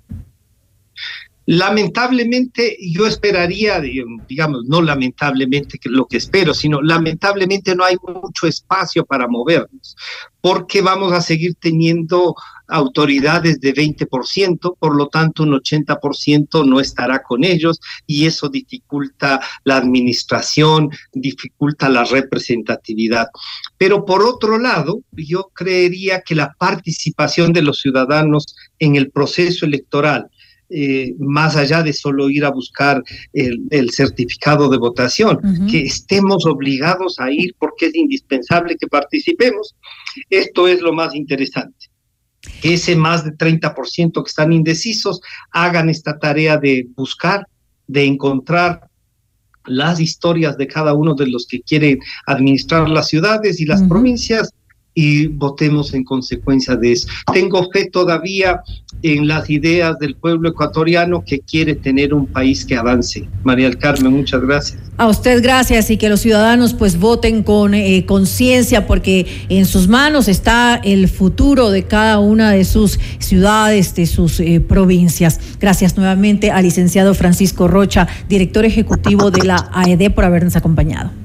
Lamentablemente, yo esperaría, digamos, no lamentablemente que lo que espero, sino lamentablemente no hay mucho espacio para movernos, porque vamos a seguir teniendo autoridades de 20%, por lo tanto un 80% no estará con ellos y eso dificulta la administración, dificulta la representatividad. Pero por otro lado, yo creería que la participación de los ciudadanos en el proceso electoral, eh, más allá de solo ir a buscar el, certificado de votación, que estemos obligados a ir porque es indispensable que participemos. Esto es lo más interesante. Que ese más de 30% que están indecisos hagan esta tarea de buscar, de encontrar las historias de cada uno de los que quieren administrar las ciudades y las provincias y votemos en consecuencia de eso. Tengo fe todavía en las ideas del pueblo ecuatoriano que quiere tener un país que avance. María del Carmen, muchas gracias.
A usted gracias y que los ciudadanos pues voten con eh, conciencia porque en sus manos está el futuro de cada una de sus ciudades, de sus eh, provincias. Gracias nuevamente al licenciado Francisco Rocha, director ejecutivo de la AED por habernos acompañado.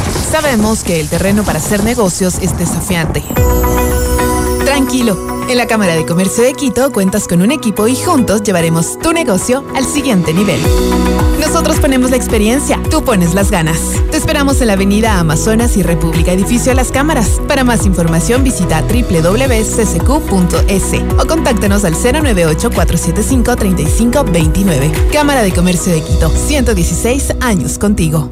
Sabemos que el terreno para hacer negocios es desafiante. Tranquilo, en la Cámara de Comercio de Quito cuentas con un equipo y juntos llevaremos tu negocio al siguiente nivel. Nosotros ponemos la experiencia, tú pones las ganas. Te esperamos en la Avenida Amazonas y República Edificio Las Cámaras. Para más información visita www.ccq.es o contáctanos al 098-475-3529. Cámara de Comercio de Quito, 116 años contigo.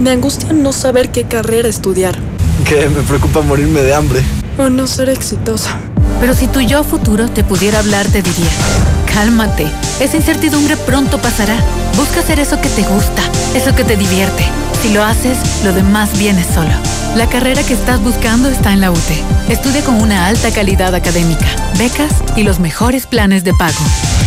Me angustia no saber qué carrera estudiar.
Que me preocupa morirme de hambre.
O no ser exitosa.
Pero si tu yo futuro te pudiera hablar, te diría, cálmate, esa incertidumbre pronto pasará. Busca hacer eso que te gusta, eso que te divierte. Si lo haces, lo demás viene solo. La carrera que estás buscando está en la UTE. Estudia con una alta calidad académica, becas y los mejores planes de pago.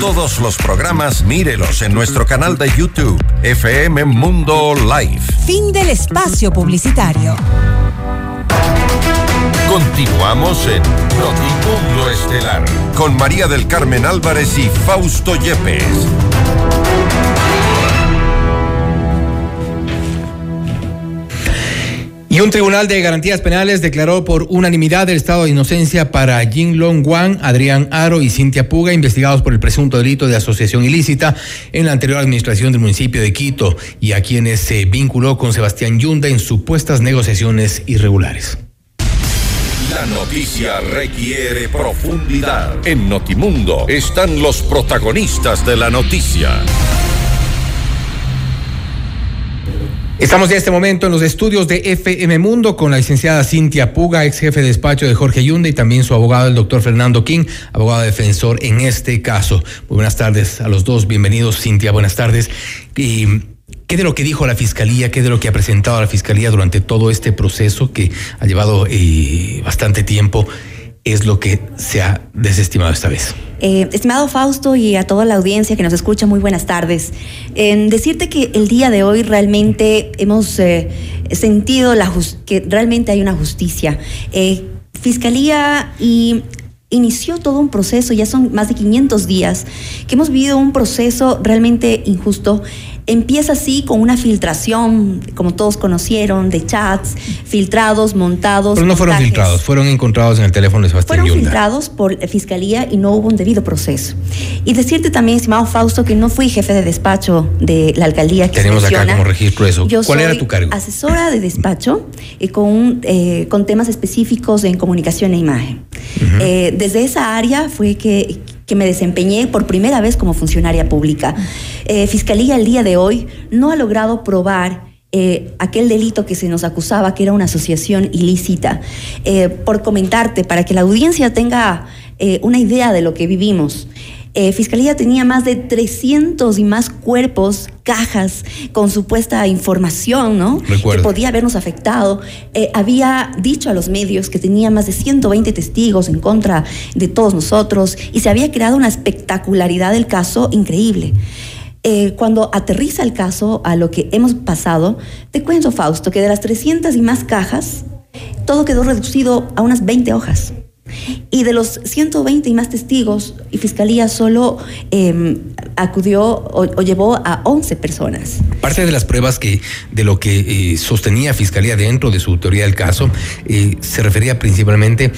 Todos los programas mírelos en nuestro canal de YouTube, FM Mundo Live.
Fin del espacio publicitario.
Continuamos en Notimundo Estelar con María del Carmen Álvarez y Fausto Yepes.
Un tribunal de garantías penales declaró por unanimidad el estado de inocencia para Jin Long Wang, Adrián Aro y Cintia Puga, investigados por el presunto delito de asociación ilícita en la anterior administración del municipio de Quito y a quienes se vinculó con Sebastián Yunda en supuestas negociaciones irregulares.
La noticia requiere profundidad. En Notimundo están los protagonistas de la noticia.
Estamos ya en este momento en los estudios de FM Mundo con la licenciada Cintia Puga, ex jefe de despacho de Jorge Yunda y también su abogado, el doctor Fernando King, abogado defensor en este caso. Muy buenas tardes a los dos, bienvenidos Cintia, buenas tardes. ¿Qué de lo que dijo la Fiscalía, qué de lo que ha presentado la Fiscalía durante todo este proceso que ha llevado eh, bastante tiempo es lo que se ha desestimado esta vez?
Eh, estimado Fausto y a toda la audiencia que nos escucha, muy buenas tardes. En decirte que el día de hoy realmente hemos eh, sentido la que realmente hay una justicia. Fiscalía y inició todo un proceso, ya son más de 500 días, que hemos vivido un proceso realmente injusto Empieza así con una filtración, como todos conocieron, de chats filtrados, montados.
Pero no fueron
montajes.
filtrados, fueron encontrados en el teléfono de Sebastián
Fueron
Yunda.
filtrados por la Fiscalía y no hubo un debido proceso. Y decirte también, estimado Fausto, que no fui jefe de despacho de la alcaldía que se
Tenemos acá como registro eso.
Yo
¿Cuál era tu cargo?
Asesora de despacho eh, con, eh, con temas específicos en comunicación e imagen. Eh, desde esa área fue que, que me desempeñé por primera vez como funcionaria pública. Eh, Fiscalía el día de hoy no ha logrado probar eh, aquel delito que se nos acusaba que era una asociación ilícita. Eh, por comentarte, para que la audiencia tenga una idea de lo que vivimos. Eh, Fiscalía tenía más de 300 y más cuerpos, cajas con supuesta información, ¿no?
Recuerdo.
Que podía habernos afectado. Eh, había dicho a los medios que tenía más de 120 testigos en contra de todos nosotros y se había creado una espectacularidad del caso increíble. Eh, cuando aterriza el caso a lo que hemos pasado, te cuento, Fausto, que de las 300 y más cajas, todo quedó reducido a unas 20 hojas. Y de los 120 y más testigos, y Fiscalía solo eh, acudió o, llevó a 11 personas.
Parte de las pruebas que de lo que eh, sostenía Fiscalía dentro de su teoría del caso eh, se refería principalmente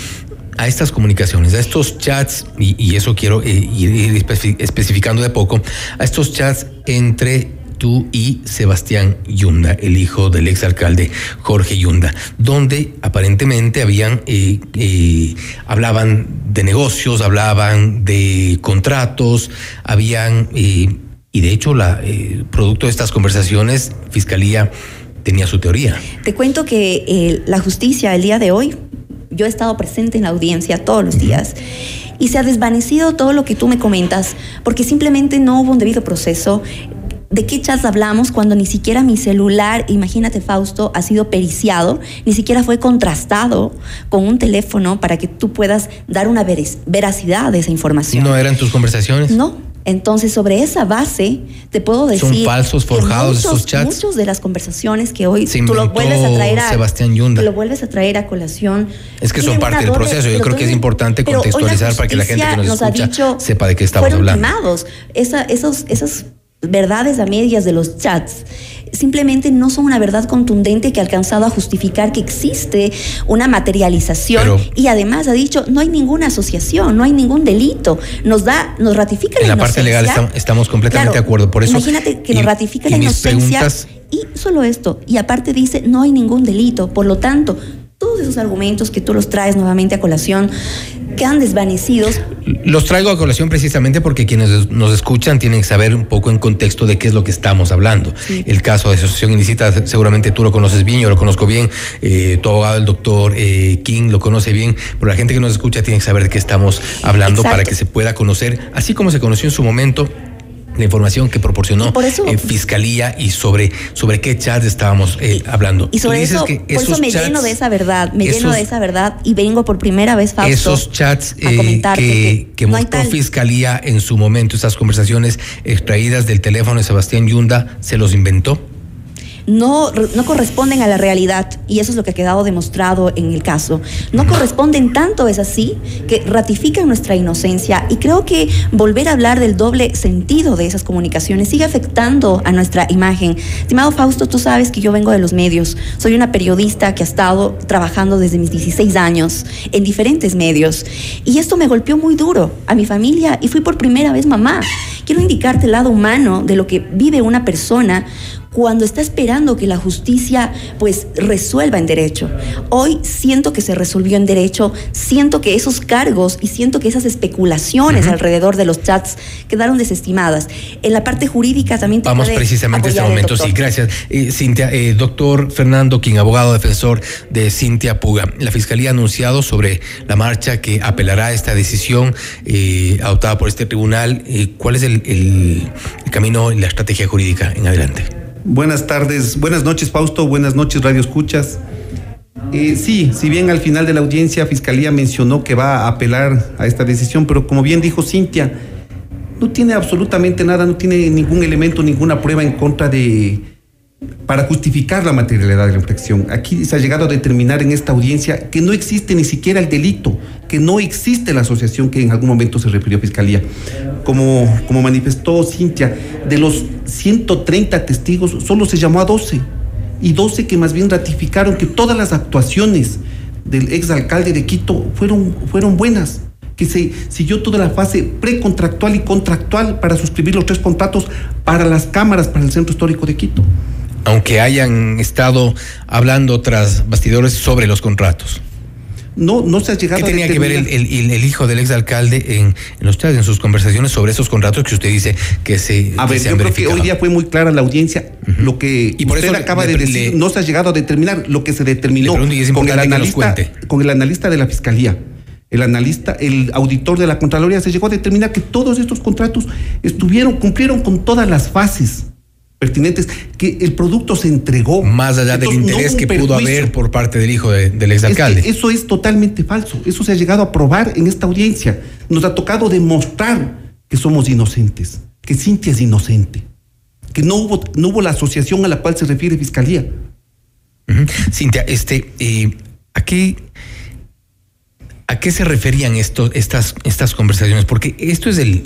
a estas comunicaciones, a estos chats, y, eso quiero eh, ir, ir espe- especificando de poco, a estos chats entre tú y Sebastián Yunda, el hijo del exalcalde Jorge Yunda, donde aparentemente habían, eh, eh, hablaban de negocios, hablaban de contratos, habían, eh, y de hecho, la, producto de estas conversaciones, Fiscalía tenía su teoría.
Te cuento que la justicia el día de hoy, yo he estado presente en la audiencia todos los días y se ha desvanecido todo lo que tú me comentas porque simplemente no hubo un debido proceso. ¿De qué chats hablamos cuando ni siquiera mi celular, imagínate Fausto, ha sido periciado, ni siquiera fue contrastado con un teléfono para que tú puedas dar una veracidad de esa información?
¿No eran tus conversaciones?
No. Entonces, sobre esa base, te puedo decir.
Son falsos, forjados
muchos,
esos chats.
Muchos de las conversaciones que hoy
Se
tú lo vuelves a traer a.
Sebastián Yunda.
Lo vuelves a traer a colación.
Es que son parte del proceso. Yo creo que es importante contextualizar para que la gente que nos, escucha
dicho,
sepa de qué estamos
fueron
hablando.
Esa, esos, esas verdades a medias de los chats simplemente no son una verdad contundente que ha alcanzado a justificar que existe una materialización
Pero-
y además ha dicho no hay ninguna asociación, no hay ningún delito. Nos da, nos ratifica
En
la
la parte legal estamos, estamos completamente
Claro,
de acuerdo. Por eso.
Imagínate que
y-
nos ratifica
y
la inocencia
preguntas-
y solo esto. Y aparte dice, no hay ningún delito. Por lo tanto, todos esos argumentos que tú los traes nuevamente a colación quedan desvanecidos.
Los traigo a colación precisamente porque quienes nos escuchan tienen que saber un poco en contexto de qué es lo que estamos hablando. El caso de asociación ilícita, seguramente tú lo conoces bien, yo lo conozco bien, eh, tu abogado, el doctor eh, King, lo conoce bien, pero la gente que nos escucha tiene que saber de qué estamos hablando
Exacto.
para que se pueda conocer, así como se conoció en su momento. La información que proporcionó
por eso-
eh, Fiscalía y sobre, sobre qué chats estábamos eh, hablando.
Y sobre
Tú dices
eso,
que
por eso me
chats-
lleno de esa verdad, me lleno de esa verdad y vengo por primera vez, Fausto,
esos chats
a
eh,
comentarte
que,
que
que
no
mostró. Fiscalía en su momento, esas conversaciones extraídas del teléfono de Sebastián Yunda, ¿se los inventó?
No, no corresponden a la realidad y eso es lo que ha quedado demostrado en el caso. No corresponden tanto, es así, que ratifican nuestra inocencia y creo que volver a hablar del doble sentido de esas comunicaciones sigue afectando a nuestra imagen. Estimado Fausto, tú sabes que yo vengo de los medios, soy una periodista que ha estado trabajando desde mis 16 años en diferentes medios y esto me golpeó muy duro a mi familia y fui por primera vez mamá. Quiero indicarte el lado humano de lo que vive una persona cuando está esperando que la justicia pues resuelva en derecho. Hoy siento que se resolvió en derecho, siento que esos cargos y siento que esas especulaciones alrededor de los chats quedaron desestimadas. En la parte jurídica también te
Vamos precisamente a este momento, sí, gracias. Eh, Cintia, eh, doctor Fernando King, abogado defensor de Cintia Puga. La Fiscalía ha anunciado sobre la marcha que apelará a esta decisión eh, adoptada por este tribunal. ¿Cuál es el, el- el camino y la estrategia jurídica en adelante?
Buenas tardes, buenas noches Fausto, buenas noches Radio Escuchas. Eh, sí, si bien al final de la audiencia Fiscalía mencionó que va a apelar a esta decisión, pero como bien dijo Cintia, no tiene absolutamente nada, no tiene ningún elemento, ninguna prueba en contra de, para justificar la materialidad de la infracción. Aquí se ha llegado a determinar en esta audiencia que no existe ni siquiera el delito, que no existe la asociación que en algún momento se refirió a Fiscalía. Como, como manifestó Cintia, de los 130 testigos solo se llamó a 12 y 12 que más bien ratificaron que todas las actuaciones del exalcalde de Quito fueron, fueron buenas que se siguió toda la fase precontractual y contractual para suscribir los tres contratos para las cámaras para el Centro Histórico de Quito
aunque hayan estado hablando tras bastidores sobre los contratos.
No, no se ha llegado
¿Qué tenía que ver el, el, hijo del exalcalde en, en, los, en sus conversaciones sobre esos contratos que usted dice que se.
A ver, yo creo que hoy día fue muy clara la audiencia. Lo que y por usted eso acaba de decir no se ha llegado a determinar lo que se determinó con el, analista, con el analista de la fiscalía. El analista, el auditor de la Contraloría se llegó a determinar que todos estos contratos estuvieron, cumplieron con todas las fases pertinentes, que el producto se entregó.
Más allá del interés que pudo haber por parte del hijo del exalcalde.
Es eso es totalmente falso. Eso se ha llegado a probar en esta audiencia. Nos ha tocado demostrar que somos inocentes, que Cintia es inocente, que no hubo, no hubo la asociación a la cual se refiere Fiscalía.
Cintia, este, eh, aquí ¿A qué se referían estos, estas, estas conversaciones? Porque esto es el,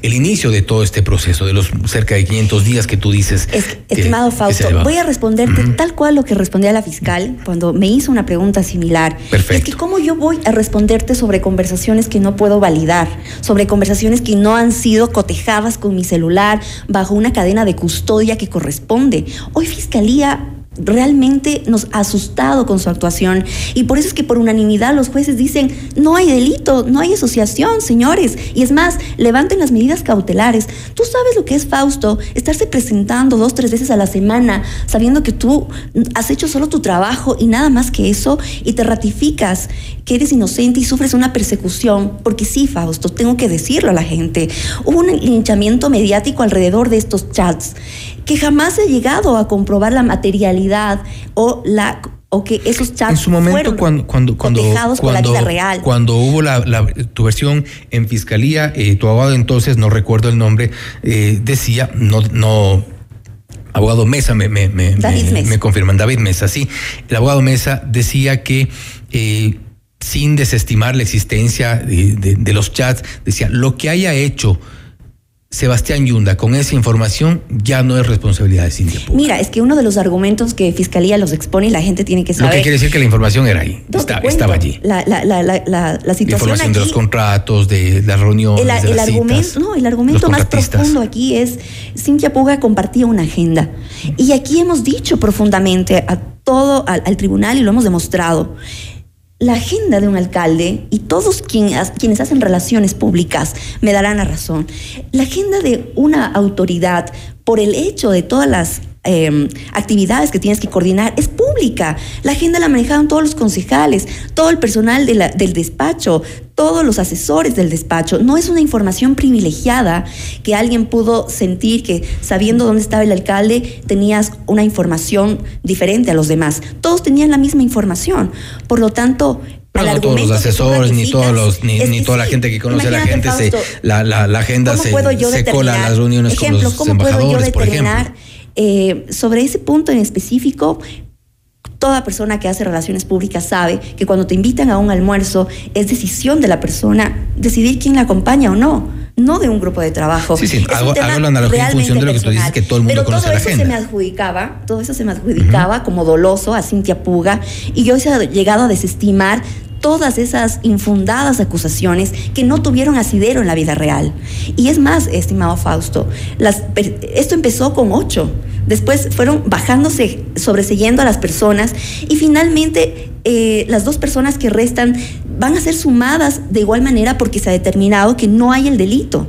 el, inicio de todo este proceso, de los cerca de 500 días que tú dices.
estimado Fausto, voy a responderte tal cual lo que respondía la fiscal cuando me hizo una pregunta similar.
Perfecto.
Es que cómo yo voy a responderte sobre conversaciones que no puedo validar, sobre conversaciones que no han sido cotejadas con mi celular bajo una cadena de custodia que corresponde. Hoy Fiscalía realmente nos ha asustado con su actuación y por eso es que por unanimidad los jueces dicen no hay delito, no hay asociación, señores. Y es más, levanten las medidas cautelares. Tú sabes lo que es Fausto, estarse presentando dos, tres veces a la semana, sabiendo que tú has hecho solo tu trabajo y nada más que eso, y te ratificas que eres inocente y sufres una persecución, porque sí, Fausto, tengo que decirlo a la gente. Hubo un linchamiento mediático alrededor de estos chats que jamás he llegado a comprobar la materialidad o la o que esos chats
en su momento cuando cuando cuando
con la vida real.
cuando hubo la, tu versión en fiscalía eh, tu abogado entonces no recuerdo el nombre eh, decía no no abogado Mesa me me, me, me, confirman David Mesa sí el abogado Mesa decía que eh, sin desestimar la existencia de, de los chats decía lo que haya hecho Sebastián Yunda, con esa información ya no es responsabilidad de Cintia
Mira, es que uno de los argumentos que Fiscalía los expone y la gente tiene que saber.
Lo que quiere decir que la información era ahí, estaba allí.
La, la, la, la, situación. La
información de los contratos, de las reuniones.
El,
de las
argumento, no, el argumento más profundo aquí es: Cintia Puga compartía una agenda. Y aquí hemos dicho profundamente a todo, al tribunal y lo hemos demostrado la agenda de un alcalde, y todos quienes, hacen relaciones públicas me darán la razón, la agenda de una autoridad por el hecho de todas las Em, actividades que tienes que coordinar es pública. La agenda la manejaban todos los concejales, todo el personal del despacho, todos los asesores del despacho. No es una información privilegiada que alguien pudo sentir que sabiendo dónde estaba el alcalde tenías una información diferente a los demás. Todos tenían la misma información. Por lo tanto,
no, todos los asesores, ni todos los, ni, toda la gente que conoce a la gente, se, la, la, agenda se, se cola a las reuniones
ejemplo,
con los
¿cómo puedo yo determinar eh, sobre ese punto en específico, toda persona que hace relaciones públicas sabe que cuando te invitan a un almuerzo es decisión de la persona decidir quién la acompaña o no, no de un grupo de trabajo.
Sí, sí, hago, la analogía en función de lo que tú dices, que todo el mundo
Pero
conoce
todo
la
eso
agenda.
se me adjudicaba, todo eso se me adjudicaba como doloso a Cintia Puga y yo he llegado a desestimar todas esas infundadas acusaciones que no tuvieron asidero en la vida real. Y es más, estimado Fausto, esto empezó con ocho, después fueron bajándose, sobreseyendo a las personas y finalmente eh, las dos personas que restan van a ser sumadas de igual manera porque se ha determinado que no hay el delito.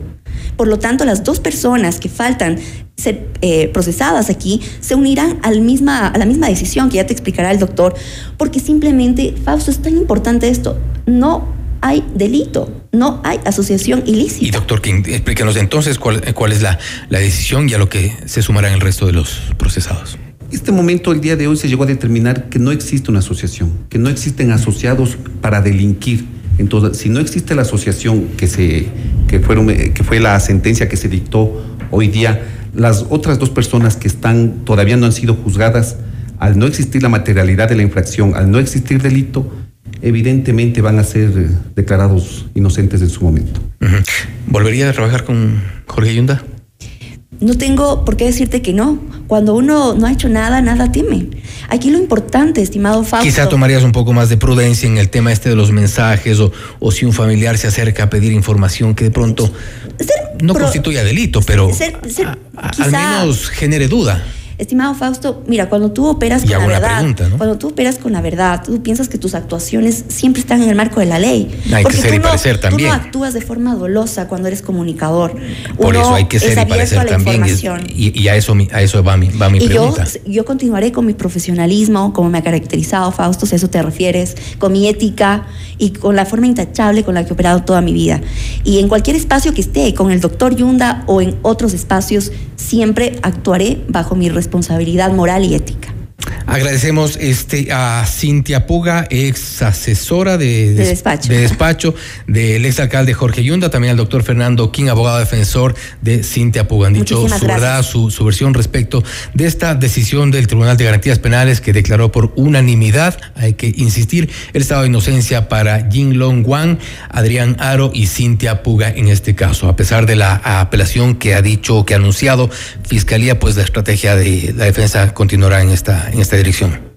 Por lo tanto, las dos personas que faltan ser eh, procesadas aquí se unirán al misma, a la misma decisión que ya te explicará el doctor, porque simplemente, Fausto, es tan importante esto, no hay delito, no hay asociación ilícita.
Y doctor King, explícanos entonces cuál, cuál es la, la decisión y a lo que se sumarán el resto de los procesados.
Este momento, el día de hoy, se llegó a determinar que no existe una asociación, que no existen asociados para delinquir. Entonces, si no existe la asociación que, se, que, fueron, que fue la sentencia que se dictó hoy día, las otras dos personas que están todavía no han sido juzgadas, al no existir la materialidad de la infracción, al no existir delito, evidentemente van a ser eh, declarados inocentes en su momento.
¿Volvería a trabajar con Jorge Yunda?
No tengo por qué decirte que no. Cuando uno no ha hecho nada, nada teme. Aquí lo importante, estimado Fausto.
Quizá tomarías un poco más de prudencia en el tema este de los mensajes o, o si un familiar se acerca a pedir información que de pronto no constituya delito, pero al menos genere duda.
Estimado Fausto, mira, cuando tú operas con la verdad, cuando tú operas con la verdad, tú piensas que tus actuaciones siempre están en el marco de la ley.
Hay que ser y parecer también.
Tú no actúas de forma dolosa cuando eres comunicador.
Por eso hay que ser y parecer también. Y, a eso a eso va mi, va mi pregunta.
Yo, yo continuaré con mi profesionalismo, como me ha caracterizado Fausto, si a eso te refieres, con mi ética y con la forma intachable con la que he operado toda mi vida. Y en cualquier espacio que esté, con el doctor Yunda o en otros espacios, siempre actuaré bajo mi responsabilidad moral y ética.
Agradecemos este, a Cintia Puga, ex asesora de,
despacho.
de despacho del ex alcalde Jorge Yunda, también al doctor Fernando King, abogado defensor de Cintia Puga. Han dicho su verdad, su, su, versión respecto de esta decisión del Tribunal de Garantías Penales que declaró por unanimidad, hay que insistir, el estado de inocencia para Jin Long Wang, Adrián Aro y Cintia Puga en este caso. A pesar de la apelación que ha dicho, que ha anunciado Fiscalía, pues la estrategia de la defensa continuará en esta, en esta dirección.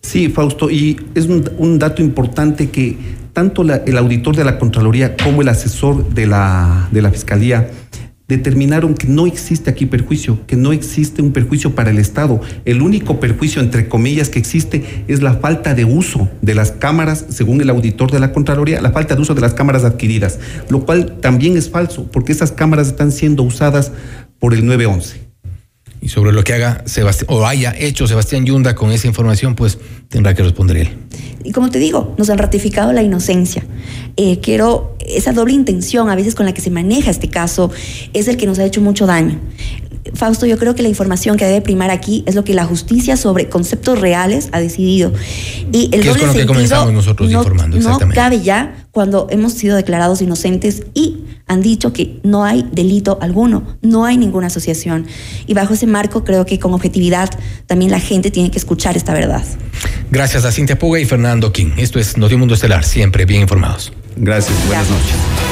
Sí, Fausto, y es un, dato importante que tanto el auditor de la Contraloría como el asesor de la, de la Fiscalía determinaron que no existe aquí perjuicio, que no existe un perjuicio para el Estado. El único perjuicio, entre comillas, que existe es la falta de uso de las cámaras, según el auditor de la Contraloría, la falta de uso de las cámaras adquiridas, lo cual también es falso, porque esas cámaras están siendo usadas por el 911
y sobre lo que haga Sebastián o haya hecho Sebastián Yunda con esa información, pues tendrá que responder él.
Y como te digo, nos han ratificado la inocencia. Eh, quiero, esa doble intención a veces con la que se maneja este caso es el que nos ha hecho mucho daño. Fausto, yo creo que la información que debe primar aquí es lo que la justicia sobre conceptos reales ha decidido. Y el
¿Qué es con lo que comenzamos nosotros
no,
informando?
No cabe ya cuando hemos sido declarados inocentes y han dicho que no hay delito alguno, no hay ninguna asociación. Y bajo ese marco creo que con objetividad también la gente tiene que escuchar esta verdad.
Gracias a Cintia Puga y Fernando King. Esto es Notimundo Estelar, siempre bien informados.
Gracias, buenas noches.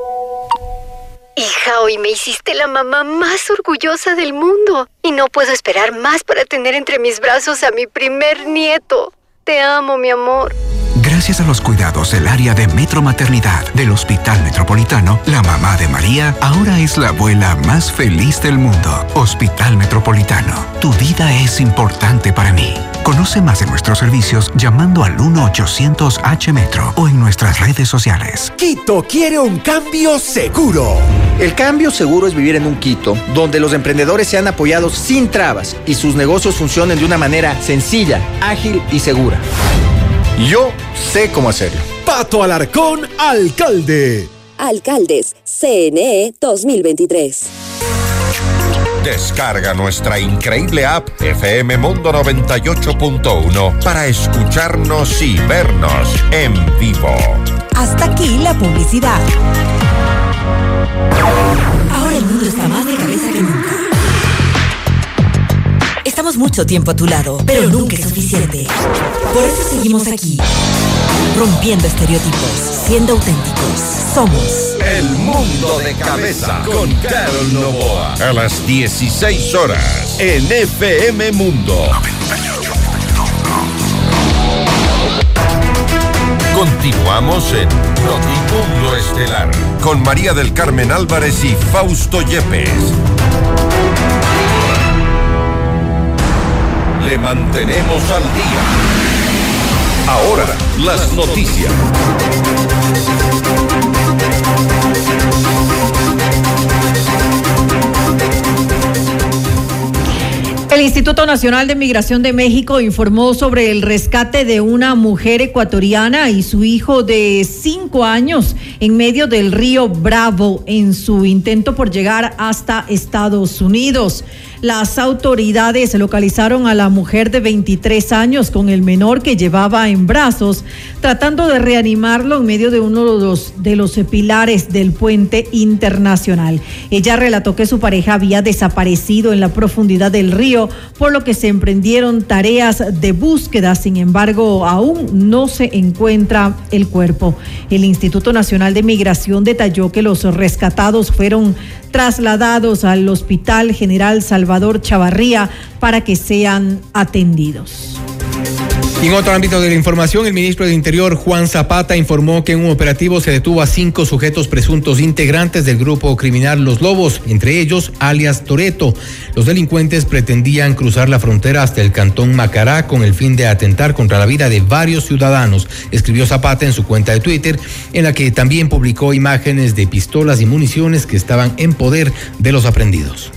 Hija, hoy me hiciste la mamá más orgullosa del mundo y no puedo esperar más para tener entre mis brazos a mi primer nieto. Te amo, mi amor.
Gracias a los cuidados del área de Metro Maternidad del Hospital Metropolitano, la mamá de María ahora es la abuela más feliz del mundo. Hospital Metropolitano, tu vida es importante para mí. Conoce más de nuestros servicios llamando al 1-800-H-Metro o en nuestras redes sociales.
Quito quiere un cambio seguro.
El cambio seguro es vivir en un Quito donde los emprendedores sean apoyados sin trabas y sus negocios funcionen de una manera sencilla, ágil y segura. Yo sé cómo hacerlo.
Pato Alarcón, alcalde.
Alcaldes, CNE 2023.
Descarga nuestra increíble app FM Mundo 98.1 para escucharnos y vernos en vivo.
Hasta aquí la publicidad. Ahora el mundo está más de Mucho tiempo a tu lado, pero nunca es suficiente. Por eso seguimos aquí, rompiendo estereotipos, siendo auténticos. Somos
el mundo de cabeza con Carol Novoa. A las 16 horas en FM Mundo. 98.1. Continuamos en Notimundo Estelar con María del Carmen Álvarez y Fausto Yepes. Le mantenemos al día. Ahora, las noticias.
El Instituto Nacional de Migración de México informó sobre el rescate de una mujer ecuatoriana y su hijo de cinco años en medio del río Bravo en su intento por llegar hasta Estados Unidos. Las autoridades localizaron a la mujer de 23 años con el menor que llevaba en brazos, tratando de reanimarlo en medio de uno de los, de los pilares del puente internacional. Ella relató que su pareja había desaparecido en la profundidad del río, por lo que se emprendieron tareas de búsqueda. Sin embargo, aún no se encuentra el cuerpo. El Instituto Nacional de Migración detalló que los rescatados fueron trasladados al Hospital General Salvador Chavarría para que sean atendidos.
Y en otro ámbito de la información, el ministro de Interior, Juan Zapata, informó que en un operativo se detuvo a cinco sujetos presuntos integrantes del grupo criminal Los Lobos, entre ellos alias Toreto. Los delincuentes pretendían cruzar la frontera hasta el cantón Macará con el fin de atentar contra la vida de varios ciudadanos, escribió Zapata en su cuenta de Twitter, en la que también publicó imágenes de pistolas y municiones que estaban en poder de los aprendidos.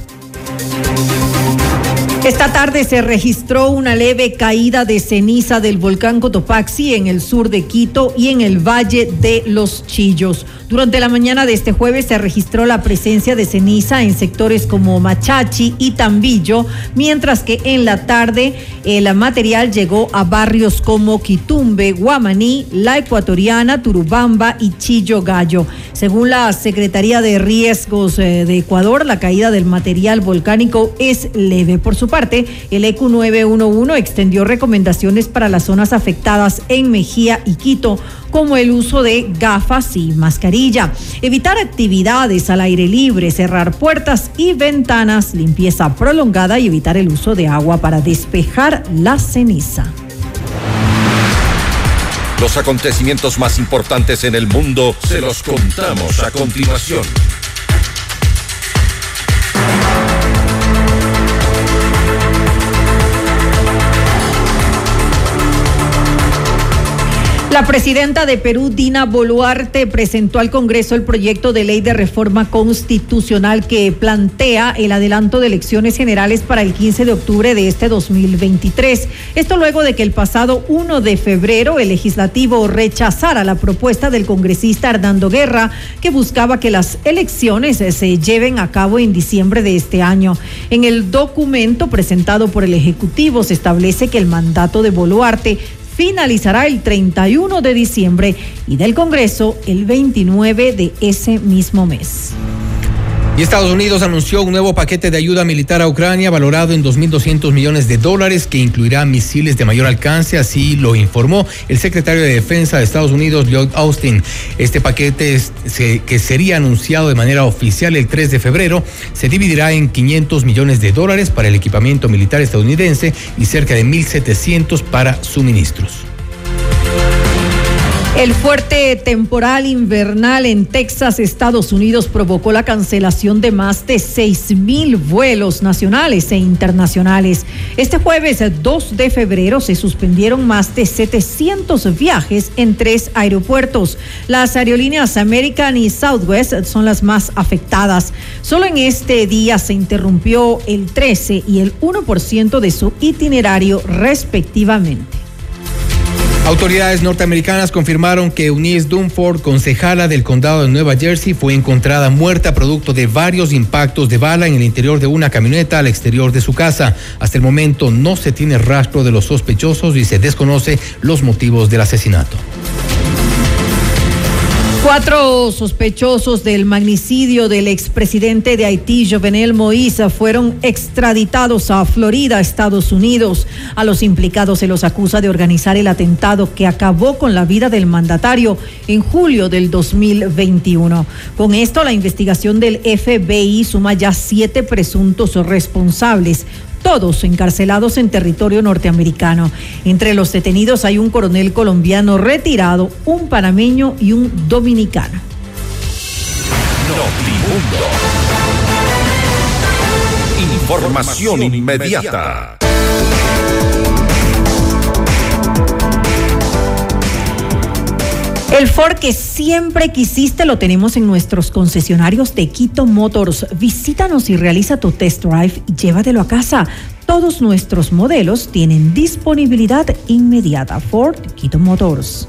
Esta tarde se registró una leve caída de ceniza del volcán Cotopaxi en el sur de Quito y en el Valle de los Chillos. Durante la mañana de este jueves se registró la presencia de ceniza en sectores como Machachi y Tambillo, mientras que en la tarde el material llegó a barrios como Quitumbe, Guamaní, La Ecuatoriana, Turubamba y Chillo Gallo. Según la Secretaría de Riesgos eh, de Ecuador, la caída del material volcánico es leve. Por su parte, el EQ 911 extendió recomendaciones para las zonas afectadas en Mejía y Quito como el uso de gafas y mascarilla, evitar actividades al aire libre, cerrar puertas y ventanas, limpieza prolongada y evitar el uso de agua para despejar la ceniza.
Los acontecimientos más importantes en el mundo se los contamos a continuación.
La presidenta de Perú, Dina Boluarte, presentó al Congreso el proyecto de ley de reforma constitucional que plantea el adelanto de elecciones generales para el 15 de octubre de este 2023. Esto luego de que el pasado 1 de febrero el legislativo rechazara la propuesta del congresista Hernando Guerra que buscaba que las elecciones se lleven a cabo en diciembre de este año. En el documento presentado por el Ejecutivo se establece que el mandato de Boluarte finalizará el 31 de diciembre y del Congreso el 29 de ese mismo mes.
Y Estados Unidos anunció un nuevo paquete de ayuda militar a Ucrania valorado en 2.200 millones de dólares que incluirá misiles de mayor alcance, así lo informó el secretario de Defensa de Estados Unidos, Lloyd Austin. Este paquete que sería anunciado de manera oficial el 3 de febrero se dividirá en 500 millones de dólares para el equipamiento militar estadounidense y cerca de 1.700 para suministros.
El fuerte temporal invernal en Texas, Estados Unidos, provocó la cancelación de más de 6 mil vuelos nacionales e internacionales. Este jueves 2 de febrero se suspendieron más de 700 viajes en tres aeropuertos. Las aerolíneas American y Southwest son las más afectadas. Solo en este día se interrumpió el 13 y el 1% de su itinerario respectivamente.
Autoridades norteamericanas confirmaron que Eunice Dunford, concejala del condado de Nueva Jersey, fue encontrada muerta producto de varios impactos de bala en el interior de una camioneta al exterior de su casa. Hasta el momento no se tiene rastro de los sospechosos y se desconoce los motivos del asesinato.
Cuatro sospechosos del magnicidio del expresidente de Haití, Jovenel Moïse, fueron extraditados a Florida, Estados Unidos. A los implicados se los acusa de organizar el atentado que acabó con la vida del mandatario en julio del 2021. Con esto, la investigación del FBI suma ya siete presuntos responsables todos encarcelados en territorio norteamericano. Entre los detenidos hay un coronel colombiano retirado, un panameño y un dominicano.
Información inmediata.
El Ford que siempre quisiste lo tenemos en nuestros concesionarios de Quito Motors. Visítanos y realiza tu test drive y llévatelo a casa. Todos nuestros modelos tienen disponibilidad inmediata. Ford Quito Motors.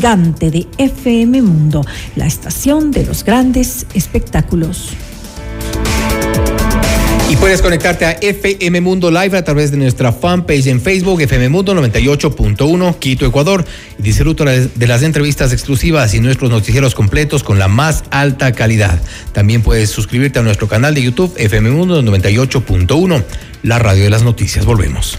gigante de FM Mundo, la estación de los grandes espectáculos.
Y puedes conectarte a FM Mundo Live a través de nuestra fanpage en Facebook, FM Mundo 98.1, Quito, Ecuador. Y disfruta de las entrevistas exclusivas y nuestros noticieros completos con la más alta calidad. También puedes suscribirte a nuestro canal de YouTube, FM Mundo 98.1, la radio de las noticias. Volvemos.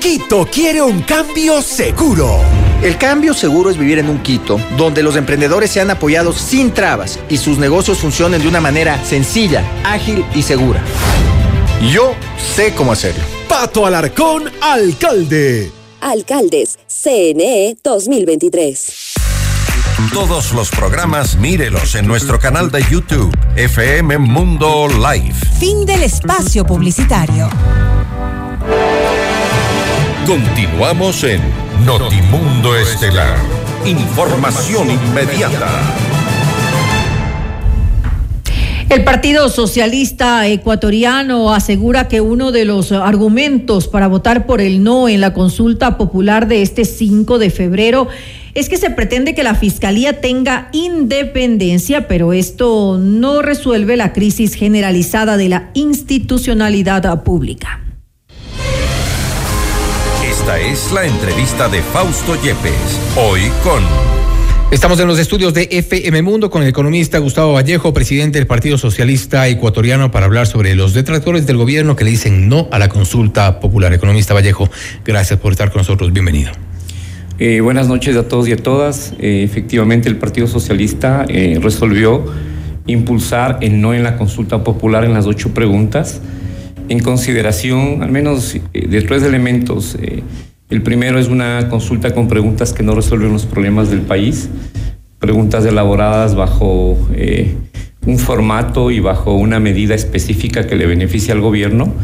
Quito quiere un cambio seguro.
El cambio seguro es vivir en un Quito donde los emprendedores sean apoyados sin trabas y sus negocios funcionen de una manera sencilla, ágil y segura. Yo sé cómo hacerlo.
Pato Alarcón, alcalde.
Alcaldes, CNE 2023.
Todos los programas mírelos en nuestro canal de YouTube, FM Mundo Live.
Fin del espacio publicitario.
Continuamos en Notimundo Estelar. Información inmediata.
El Partido Socialista Ecuatoriano asegura que uno de los argumentos para votar por el no en la consulta popular de este 5 de febrero es que se pretende que la Fiscalía tenga independencia, pero esto no resuelve la crisis generalizada de la institucionalidad pública.
Esta es la entrevista de Fausto Yepes, hoy con...
Estamos en los estudios de FM Mundo con el economista Gustavo Vallejo, presidente del Partido Socialista Ecuatoriano, para hablar sobre los detractores del gobierno que le dicen no a la consulta popular. Economista Vallejo, gracias por estar con nosotros. Bienvenido.
Eh, buenas noches a todos y a todas. Eh, efectivamente, el Partido Socialista eh, resolvió impulsar el no en la consulta popular en las ocho preguntas en consideración al menos eh, de tres elementos. Eh, el primero es una consulta con preguntas que no resuelven los problemas del país, preguntas elaboradas bajo eh, un formato y bajo una medida específica que le beneficia al gobierno.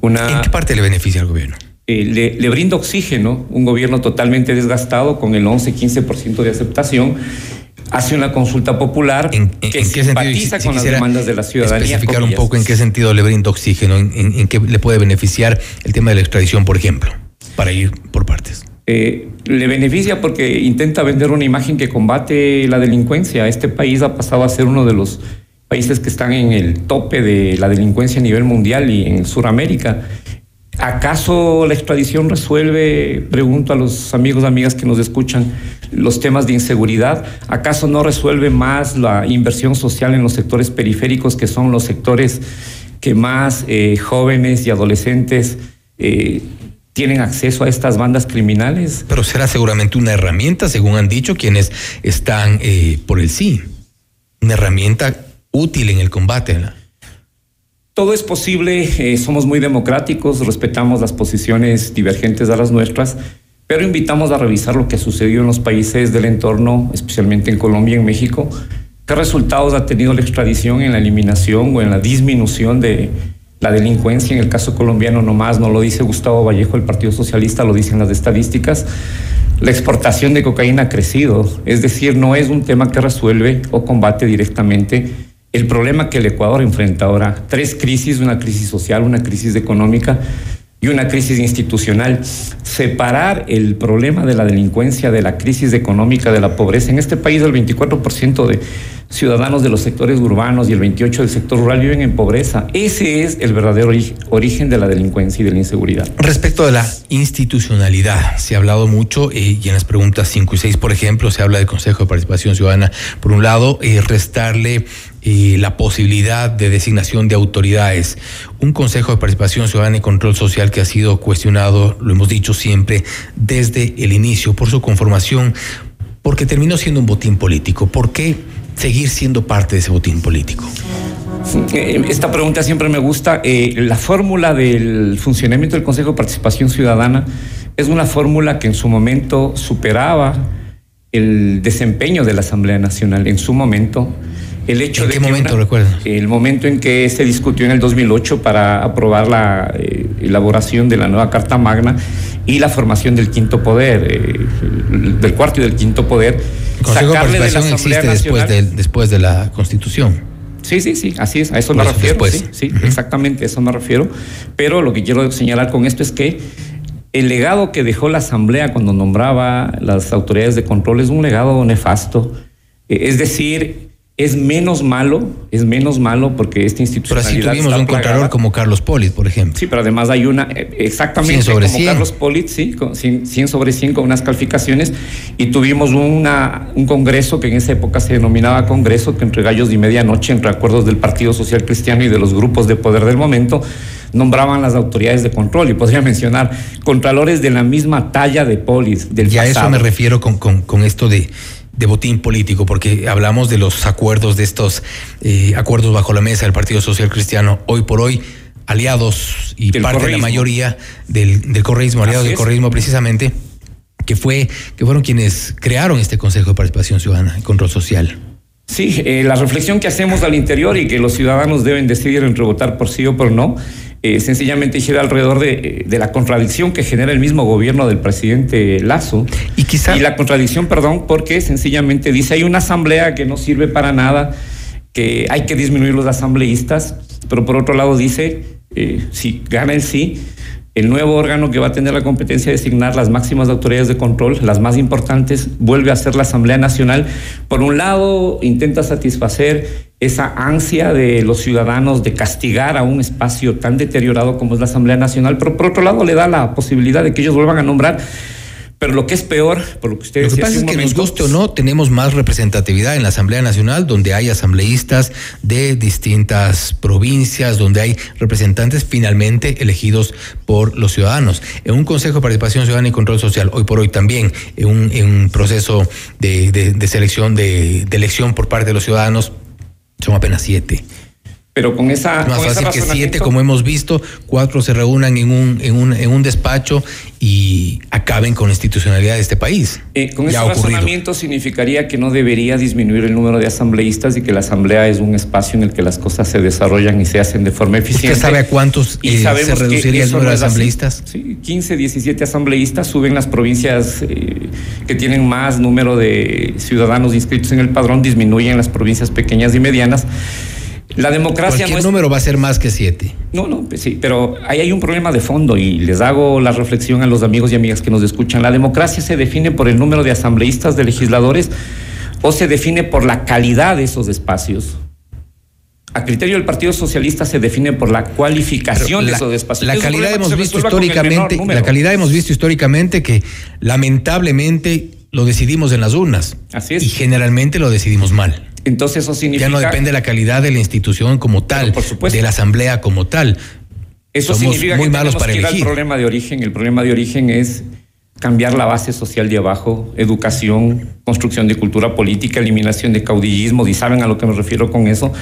Una,
¿En qué parte le beneficia al gobierno?
le, le, brinda oxígeno, un gobierno totalmente desgastado con el 11-15% de aceptación hace una consulta popular
¿En,
que
en qué
simpatiza
sentido,
con las demandas de la ciudadanía.
Especificar un poco en qué sentido le brinda oxígeno, en, en, qué le puede beneficiar el tema de la extradición, por ejemplo, para ir por partes.
Eh, le beneficia porque intenta vender una imagen que combate la delincuencia. Este país ha pasado a ser uno de los países que están en el tope de la delincuencia a nivel mundial y en Sudamérica. ¿Acaso la extradición resuelve, pregunto a los amigos amigas que nos escuchan, los temas de inseguridad? ¿Acaso no resuelve más la inversión social en los sectores periféricos, que son los sectores que más eh, jóvenes y adolescentes eh, tienen acceso a estas bandas criminales?
Pero será seguramente una herramienta, según han dicho quienes están eh, por el sí. Una herramienta útil en el combate.
Todo es posible, eh, somos muy democráticos, respetamos las posiciones divergentes a las nuestras, pero invitamos a revisar lo que sucedió en los países del entorno, especialmente en Colombia y en México. ¿Qué resultados ha tenido la extradición en la eliminación o en la disminución de la delincuencia? En el caso colombiano nomás, no lo dice Gustavo Vallejo, el Partido Socialista, lo dicen las estadísticas. La exportación de cocaína ha crecido, es decir, no es un tema que resuelve o combate directamente el problema que el Ecuador enfrenta ahora, tres crisis, una crisis social, una crisis económica y una crisis institucional. Separar el problema de la delincuencia de la crisis económica, de la pobreza. En este país el 24% de ciudadanos de los sectores urbanos y el 28% del sector rural viven en pobreza. Ese es el verdadero origen de la delincuencia y de la inseguridad.
Respecto de la institucionalidad, se ha hablado mucho eh, y en las preguntas 5 y 6, por ejemplo, se habla del Consejo de Participación Ciudadana. Por un lado, eh, restarle eh, la posibilidad de designación de autoridades. Un Consejo de Participación Ciudadana y Control Social que ha sido cuestionado, lo hemos dicho siempre, desde el inicio por su conformación, porque terminó siendo un botín político. ¿Por qué seguir siendo parte de ese botín político?
Eh, esta pregunta siempre me gusta. Eh, la fórmula del funcionamiento del Consejo de Participación Ciudadana es una fórmula que en su momento superaba el desempeño de la Asamblea Nacional. En su momento, el hecho
¿En
de
qué
que
momento
una-
recuerdas?
El momento en que se discutió en el 2008 para aprobar la eh, elaboración de la nueva Carta Magna y la formación del quinto poder, eh, del cuarto y del quinto poder.
El Consejo de
sacarle de la
Participación
Asamblea
existe después
Nacional-
de, después de la Constitución.
Sí, sí, sí, así es, a eso
Por
me
eso,
refiero.
después.
Sí, sí, exactamente, a eso me refiero. Pero lo que quiero señalar con esto es que el legado que dejó la Asamblea cuando nombraba las autoridades de control es un legado nefasto. Eh, Es decir, es menos malo, es menos malo porque esta
Pero así
institucionalidad
tuvimos
está
un contralor como Carlos Polit, por ejemplo.
Sí, pero además hay una, eh, exactamente
100 sobre
como
100.
Carlos Polit, sí, con 100, 100 sobre 100 con unas calificaciones, y tuvimos una, un congreso que en esa época se denominaba Congreso, que entre gallos y medianoche, entre acuerdos del Partido Social Cristiano y de los grupos de poder del momento, nombraban las autoridades de control, y podría mencionar contralores de la misma talla de Polit, del
Y a eso me refiero con, con, con esto de, de botín político, porque hablamos de los acuerdos, de estos eh, acuerdos bajo la mesa del Partido Social Cristiano, hoy por hoy aliados y parte de la mayoría del, del correísmo, aliados del correísmo precisamente, que fue, que fueron quienes crearon este Consejo de Participación Ciudadana y Control Social.
Sí, eh, la reflexión que hacemos al interior y que los ciudadanos deben decidir entre votar por sí o por no, eh, sencillamente gira alrededor de, de la contradicción que genera el mismo gobierno del presidente Lazo.
Y quizá...
Y la contradicción, perdón, porque sencillamente dice hay una asamblea que no sirve para nada, que hay que disminuir los asambleístas, pero por otro lado dice, eh, si gana el sí, el nuevo órgano que va a tener la competencia de designar las máximas autoridades de control, las más importantes, vuelve a ser la Asamblea Nacional. Por un lado, intenta satisfacer esa ansia de los ciudadanos de castigar a un espacio tan deteriorado como es la Asamblea Nacional, pero por otro lado le da la posibilidad de que ellos vuelvan a nombrar. Pero lo que es peor, por lo que usted
Lo que pasa es que nos guste o no, tenemos más representatividad en la Asamblea Nacional, donde hay asambleístas de distintas provincias, donde hay representantes finalmente elegidos por los ciudadanos. En un Consejo de Participación Ciudadana y Control Social, hoy por hoy también, en un, en un proceso de, de- de selección, de, de elección por parte de los ciudadanos, son apenas siete.
Pero con esa...
Es más
con ese
fácil que siete, como hemos visto, cuatro se reúnan en un, en un, en un despacho y acaben con la institucionalidad de este país.
Eh, con
Ya
ese razonamiento significaría que no debería disminuir el número de asambleístas y que la asamblea es un espacio en el que las cosas se desarrollan y se hacen de forma eficiente.
¿Usted sabe a cuántos
Y
eh, se reduciría el número
no
de asambleístas?
Sí, 15, 17 asambleístas suben las provincias eh, que tienen más número de ciudadanos inscritos en el padrón, disminuyen las provincias pequeñas y medianas. La democracia
Cualquier
no es
número va a ser más que siete.
no, no, pues sí, pero ahí hay un problema de fondo y les hago la reflexión a los amigos y amigas que nos escuchan. ¿La democracia se define por el número de asambleístas, de legisladores, o se define por la calidad de esos espacios? a criterio del Partido Socialista se define por la cualificación
la,
de esos espacios.
La calidad hemos visto históricamente, la calidad hemos visto históricamente que lamentablemente lo decidimos en las urnas.
Así es.
Y generalmente lo decidimos mal.
Entonces eso significa...
Ya no depende de la calidad de la institución como tal,
por supuesto.
de la asamblea como tal.
Eso
Somos
significa
muy
que
malos para
que ir al
elegir.
problema de origen. El problema de origen es cambiar la base social de abajo, educación, construcción de cultura política, eliminación de caudillismo, y saben a lo que me refiero con eso,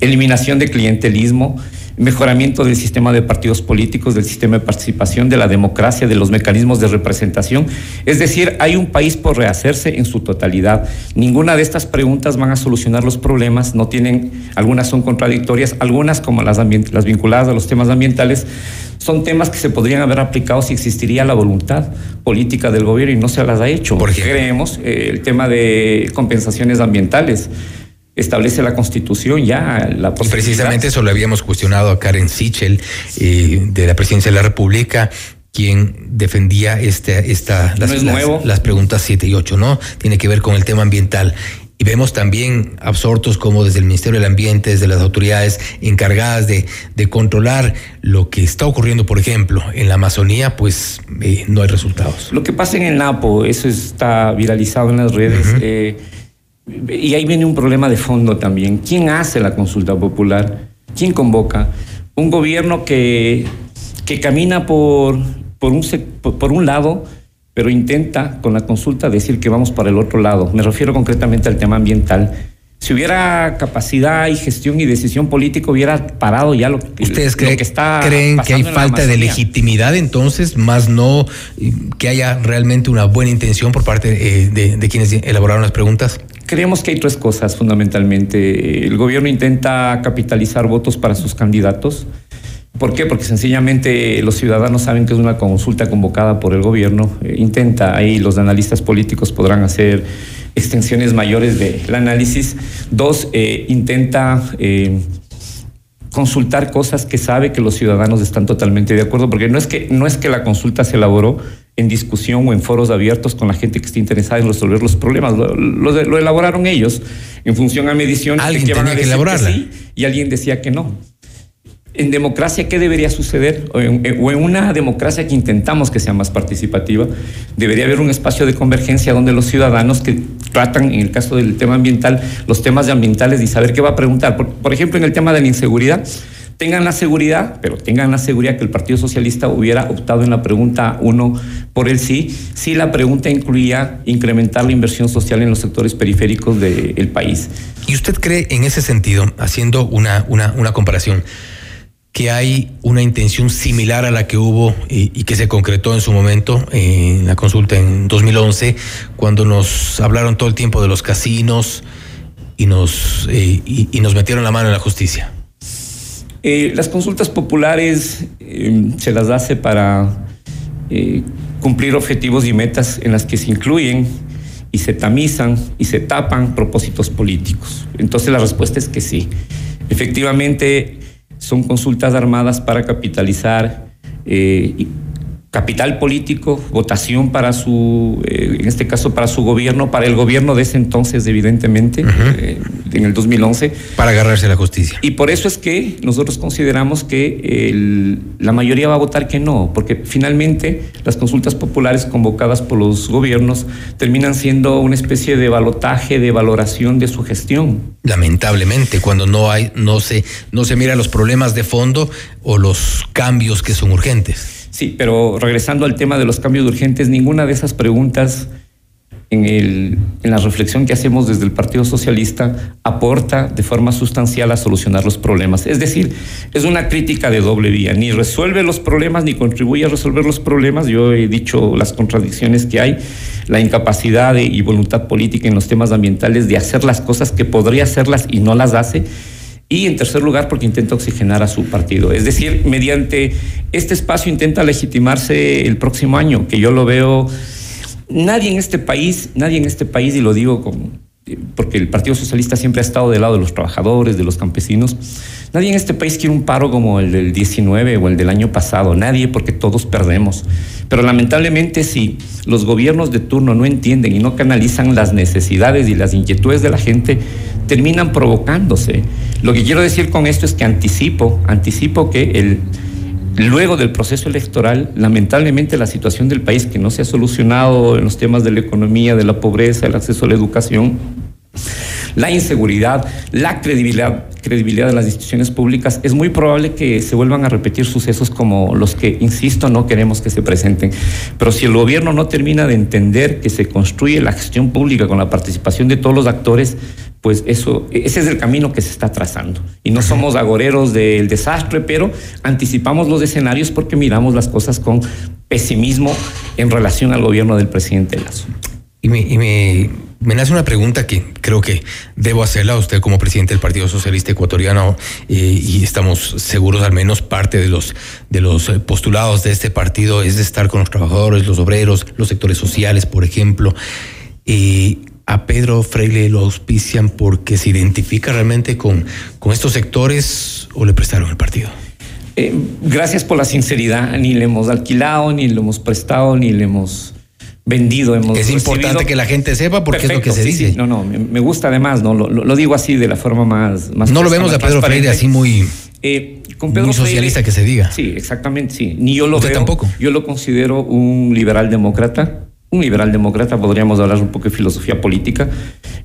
eliminación de clientelismo, mejoramiento del sistema de partidos políticos, del sistema de participación, de la democracia, de los mecanismos de representación. Es decir, hay un país por rehacerse en su totalidad. Ninguna de estas preguntas van a solucionar los problemas, no tienen, algunas son contradictorias, algunas como las, las vinculadas a los temas ambientales, son temas que se podrían haber aplicado si existiría la voluntad política del gobierno y no se las ha hecho. Porque creemos eh, el tema de compensaciones ambientales. Establece la Constitución ya la
Y precisamente eso lo habíamos cuestionado a Karen Sichel eh, de la Presidencia de la República quien defendía este, esta, las,
es
las-
nuevo.
las preguntas 7 y 8, ¿no? Tiene que ver con el tema ambiental. Y vemos también absortos como desde el Ministerio del Ambiente, desde las autoridades encargadas de, de controlar lo que está ocurriendo, por ejemplo, en la Amazonía, pues eh, no hay resultados.
Lo que pasa en el Napo, eso está viralizado en las redes. eh, y ahí viene un problema de fondo también. ¿Quién hace la consulta popular? ¿Quién convoca? Un gobierno que, que camina por, por, un, por, un lado, pero intenta con la consulta decir que vamos para el otro lado. Me refiero concretamente al tema ambiental. Si hubiera capacidad y gestión y decisión política, hubiera parado ya lo, que-
¿Ustedes
lo
creen,
que está
creen que hay falta de legitimidad entonces, más no eh, que haya realmente una buena intención por parte eh, de, de quienes elaboraron las preguntas?
Creemos que hay tres cosas fundamentalmente. El gobierno intenta capitalizar votos para sus candidatos. ¿Por qué? Porque sencillamente los ciudadanos saben que es una consulta convocada por el gobierno. Eh, intenta, ahí los analistas políticos podrán hacer extensiones mayores del análisis. Dos, eh, intenta eh, consultar cosas que sabe que los ciudadanos están totalmente de acuerdo, porque no es que, no es que la consulta se elaboró en discusión o en foros abiertos con la gente que esté interesada en resolver los problemas, lo, lo- lo elaboraron ellos en función a mediciones
Alguien
que, van a
tenía que elaborarla.
sí y alguien decía que no. En democracia, ¿qué debería suceder? O en, o en una democracia que intentamos que sea más participativa, debería haber un espacio de convergencia donde los ciudadanos que tratan, en el caso del tema ambiental, los temas ambientales y saber qué va a preguntar. Por, por ejemplo, en el tema de la inseguridad, tengan la seguridad, pero tengan la seguridad que el Partido Socialista hubiera optado en la pregunta uno por el sí, si la pregunta incluía incrementar la inversión social en los sectores periféricos del país.
¿Y usted cree en ese sentido, haciendo una, una, comparación, que hay una intención similar a la que hubo y, que se concretó en su momento en la consulta en 2011, cuando nos hablaron todo el tiempo de los casinos y nos, eh, y nos metieron la mano en la justicia?
Eh, las consultas populares eh, se las hace para eh, cumplir objetivos y metas en las que se incluyen y se tamizan y se tapan propósitos políticos. Entonces la respuesta es que sí. Efectivamente, son consultas armadas para capitalizar eh, capital político, votación para su, eh, en este caso para su gobierno, para el gobierno de ese entonces, evidentemente, eh, en el 2011.
Para agarrarse a la justicia.
Y por eso es que nosotros consideramos que el- la mayoría va a votar que no, porque finalmente las consultas populares convocadas por los gobiernos terminan siendo una especie de balotaje, de valoración de su gestión.
Lamentablemente, cuando no hay, no se, no se mira los problemas de fondo o los cambios que son urgentes.
Sí, pero regresando al tema de los cambios urgentes, ninguna de esas preguntas en, el, en la reflexión que hacemos desde el Partido Socialista aporta de forma sustancial a solucionar los problemas. Es decir, es una crítica de doble vía, ni resuelve los problemas ni contribuye a resolver los problemas. Yo he dicho las contradicciones que hay, la incapacidad y voluntad política en los temas ambientales de hacer las cosas que podría hacerlas y no las hace. Y en tercer lugar, porque intenta oxigenar a su partido. Es decir, mediante este espacio intenta legitimarse el próximo año, que yo lo veo. Nadie en este país, nadie en este país, y lo digo porque el Partido Socialista siempre ha estado del lado de los trabajadores, de los campesinos. Nadie en este país quiere un paro como el del 19 o el del año pasado. Nadie, porque todos perdemos. Pero lamentablemente, si los gobiernos de turno no entienden y no canalizan las necesidades y las inquietudes de la gente, terminan provocándose. Lo que quiero decir con esto es que anticipo, anticipo que el, luego del proceso electoral, lamentablemente la situación del país que no se ha solucionado en los temas de la economía, de la pobreza, el acceso a la educación, la inseguridad, la credibilidad, credibilidad de las instituciones públicas, es muy probable que se vuelvan a repetir sucesos como los que, insisto, no queremos que se presenten. Pero si el gobierno no termina de entender que se construye la gestión pública con la participación de todos los actores, pues eso, ese es el camino que se está trazando. Y no somos agoreros del desastre, pero anticipamos los escenarios porque miramos las cosas con pesimismo en relación al gobierno del presidente Lazo.
Y me, y me, me nace una pregunta que creo que debo hacerla a usted como presidente del Partido Socialista Ecuatoriano eh, y estamos seguros al menos parte de los de los eh, postulados de este partido es de estar con los trabajadores, los obreros, los sectores sociales, por ejemplo. Y a Pedro Freire lo auspician porque se identifica realmente con, con estos sectores o le prestaron el partido.
Eh, gracias por la sinceridad. Ni le hemos alquilado, ni le hemos prestado, ni le hemos vendido. Hemos
es importante que la gente sepa porque es lo que se
sí,
dice.
sí. No, no, me, gusta además, no lo, digo así de la forma más. más
no lo vemos a Pedro Freire así muy,
Eh, con Pedro
muy socialista
Freire-
que se diga.
Sí, exactamente, sí. Ni yo lo
Usted
veo.
tampoco.
Yo lo considero un liberal demócrata. Un liberal demócrata, podríamos hablar un poco de filosofía política.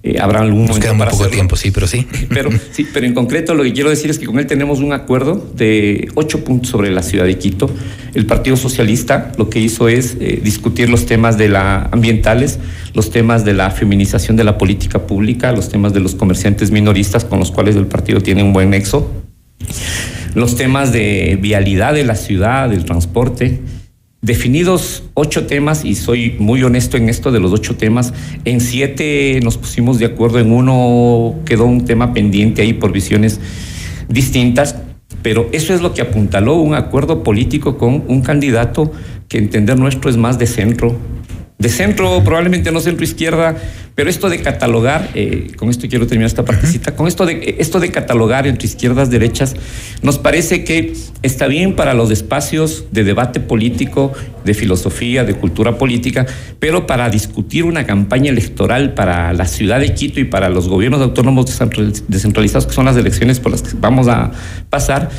Eh, habrá algún
Nos queda muy poco
hacerlo.
tiempo, sí, pero sí.
Pero, sí, pero en concreto lo que quiero decir es que con él tenemos un acuerdo de ocho puntos sobre la ciudad de Quito. El Partido Socialista lo que hizo es eh, discutir los temas de la ambientales, los temas de la feminización de la política pública, los temas de los comerciantes minoristas con los cuales el partido tiene un buen nexo, los temas de vialidad de la ciudad, del transporte. Definidos ocho temas, y soy muy honesto en esto de los ocho temas, en siete nos pusimos de acuerdo, en uno quedó un tema pendiente ahí por visiones distintas, pero eso es lo que apuntaló un acuerdo político con un candidato que entender nuestro es más de centro, de centro, probablemente no centro izquierda, pero esto de catalogar, eh, con esto quiero terminar esta partecita, con esto de, esto de catalogar entre izquierdas, derechas, nos parece que está bien para los espacios de debate político, de filosofía, de cultura política, pero para discutir una campaña electoral para la ciudad de Quito y para los gobiernos autónomos descentraliz- descentralizados, que son las elecciones por las que vamos a pasar,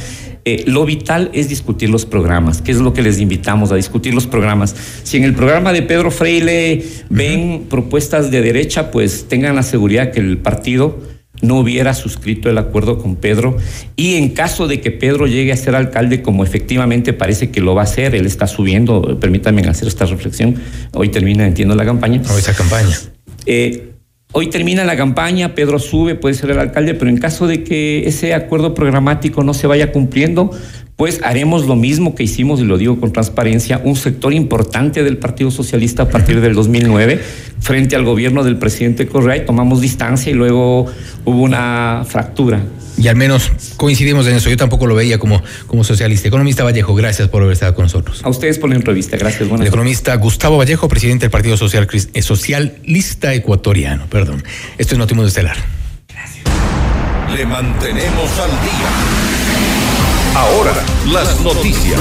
eh, lo vital es discutir los programas, que es lo que les invitamos a discutir los programas. Si en el programa de Pedro Freile ven propuestas de derecha, pues tengan la seguridad que el partido no hubiera suscrito el acuerdo con Pedro y en caso de que Pedro llegue a ser alcalde como efectivamente parece que lo va a hacer, él está subiendo, permítanme hacer esta reflexión, hoy termina, entiendo, la campaña.
Hoy esa campaña.
Eh, hoy termina la campaña, Pedro sube, puede ser el alcalde, pero en caso de que ese acuerdo programático no se vaya cumpliendo, pues haremos lo mismo que hicimos, y lo digo con transparencia, un sector importante del Partido Socialista a partir del 2009, frente al gobierno del presidente Correa, y tomamos distancia y luego hubo una fractura.
Y al menos coincidimos en eso. Yo tampoco lo veía como, como socialista. Economista Vallejo, gracias por haber estado con nosotros.
A ustedes por la entrevista, gracias. Buenas
El economista Gustavo Vallejo, presidente del Partido Social, eh, Socialista Ecuatoriano. Perdón. Esto es Notimundo Estelar.
Le mantenemos al día. Ahora, las noticias.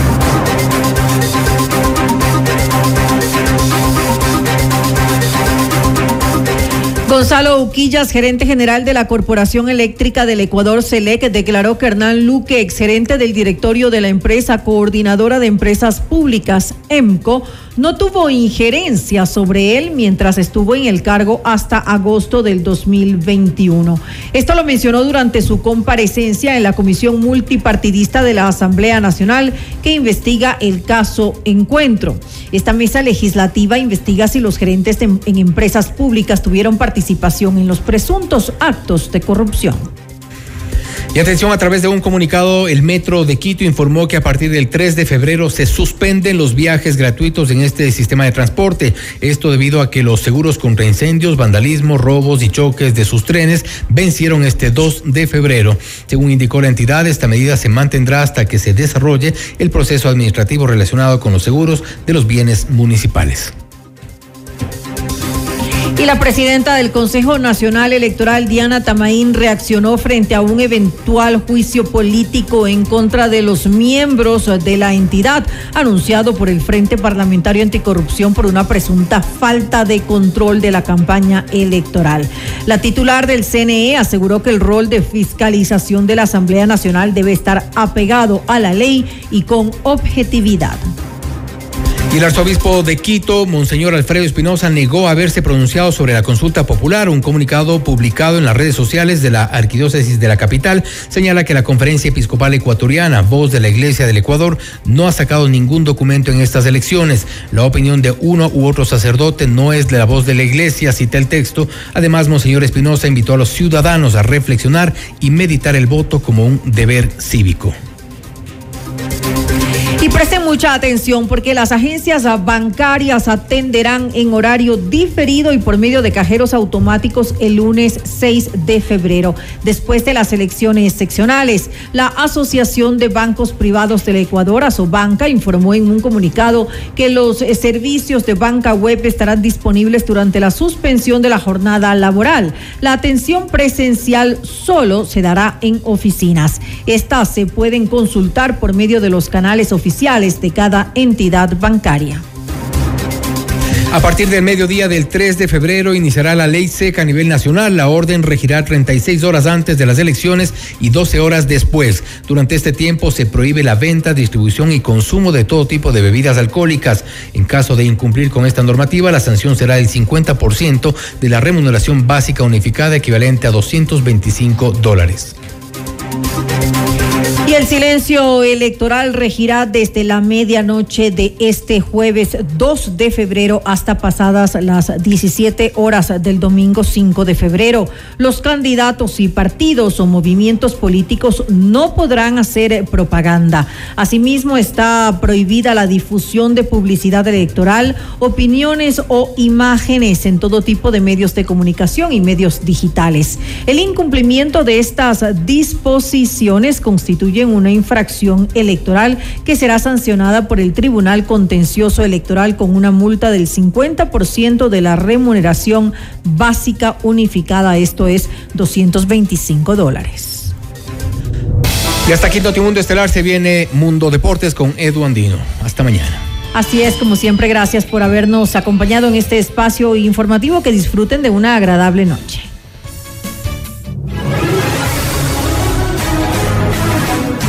Gonzalo Uquillas, gerente general de la Corporación Eléctrica del Ecuador, CELEC, declaró que Hernán Luque, exgerente del directorio de la empresa coordinadora de empresas públicas, EMCO, no tuvo injerencia sobre él mientras estuvo en el cargo hasta agosto del 2021. Esto lo mencionó durante su comparecencia en la Comisión Multipartidista de la Asamblea Nacional que investiga el caso Encuentro. Esta mesa legislativa investiga si los gerentes en, empresas públicas tuvieron participación en los presuntos actos de corrupción.
Y atención, a través de un comunicado, el Metro de Quito informó que a partir del 3 de febrero se suspenden los viajes gratuitos en este sistema de transporte. Esto debido a que los seguros contra incendios, vandalismo, robos y choques de sus trenes vencieron este 2 de febrero. Según indicó la entidad, esta medida se mantendrá hasta que se desarrolle el proceso administrativo relacionado con los seguros de los bienes municipales.
Y la presidenta del Consejo Nacional Electoral, Diana Tamaín, reaccionó frente a un eventual juicio político en contra de los miembros de la entidad, anunciado por el Frente Parlamentario Anticorrupción por una presunta falta de control de la campaña electoral. La titular del CNE aseguró que el rol de fiscalización de la Asamblea Nacional debe estar apegado a la ley y con objetividad.
Y el arzobispo de Quito, Monseñor Alfredo Espinosa, negó haberse pronunciado sobre la consulta popular. Un comunicado publicado en las redes sociales de la Arquidiócesis de la capital señala que la Conferencia Episcopal Ecuatoriana, voz de la Iglesia del Ecuador, no ha sacado ningún documento en estas elecciones. La opinión de uno u otro sacerdote no es de la voz de la Iglesia, cita el texto. Además, Monseñor Espinosa invitó a los ciudadanos a reflexionar y meditar el voto como un deber cívico.
Y mucha atención porque las agencias bancarias atenderán en horario diferido y por medio de cajeros automáticos el lunes 6 de febrero, después de las elecciones seccionales. La Asociación de Bancos Privados del Ecuador, Asobanca, informó en un comunicado que los servicios de banca web estarán disponibles durante la suspensión de la jornada laboral. La atención presencial solo se dará en oficinas. Estas se pueden consultar por medio de los canales oficiales de cada entidad bancaria.
A partir del mediodía del 3 de febrero iniciará la ley seca a nivel nacional. La orden regirá 36 horas antes de las elecciones y 12 horas después. Durante este tiempo se prohíbe la venta, distribución y consumo de todo tipo de bebidas alcohólicas. En caso de incumplir con esta normativa, la sanción será el 50% de la remuneración básica unificada equivalente a 225 dólares.
El silencio electoral regirá desde la medianoche de este jueves 2 de febrero hasta pasadas las 17 horas del domingo 5 de febrero. Los candidatos y partidos o movimientos políticos no podrán hacer propaganda. Asimismo, está prohibida la difusión de publicidad electoral, opiniones o imágenes en todo tipo de medios de comunicación y medios digitales. El incumplimiento de estas disposiciones constituye una infracción electoral que será sancionada por el Tribunal Contencioso Electoral con una multa del 50% de la remuneración básica unificada, esto es 225 dólares.
Y hasta aquí Notimundo Estelar se viene Mundo Deportes con Edu Andino. Hasta mañana.
Así es, como siempre, gracias por habernos acompañado en este espacio informativo. Que disfruten de una agradable noche.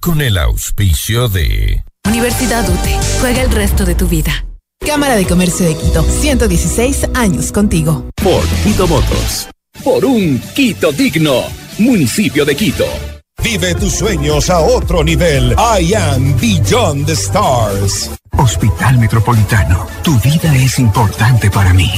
con el auspicio de
Universidad UTE. Juega el resto de tu vida. Cámara de Comercio de Quito, 116 años contigo.
Por Quito Motos. Por un Quito digno. Municipio de Quito.
Vive tus sueños a otro nivel. I am Beyond the Stars.
Hospital Metropolitano. Tu vida es importante para mí.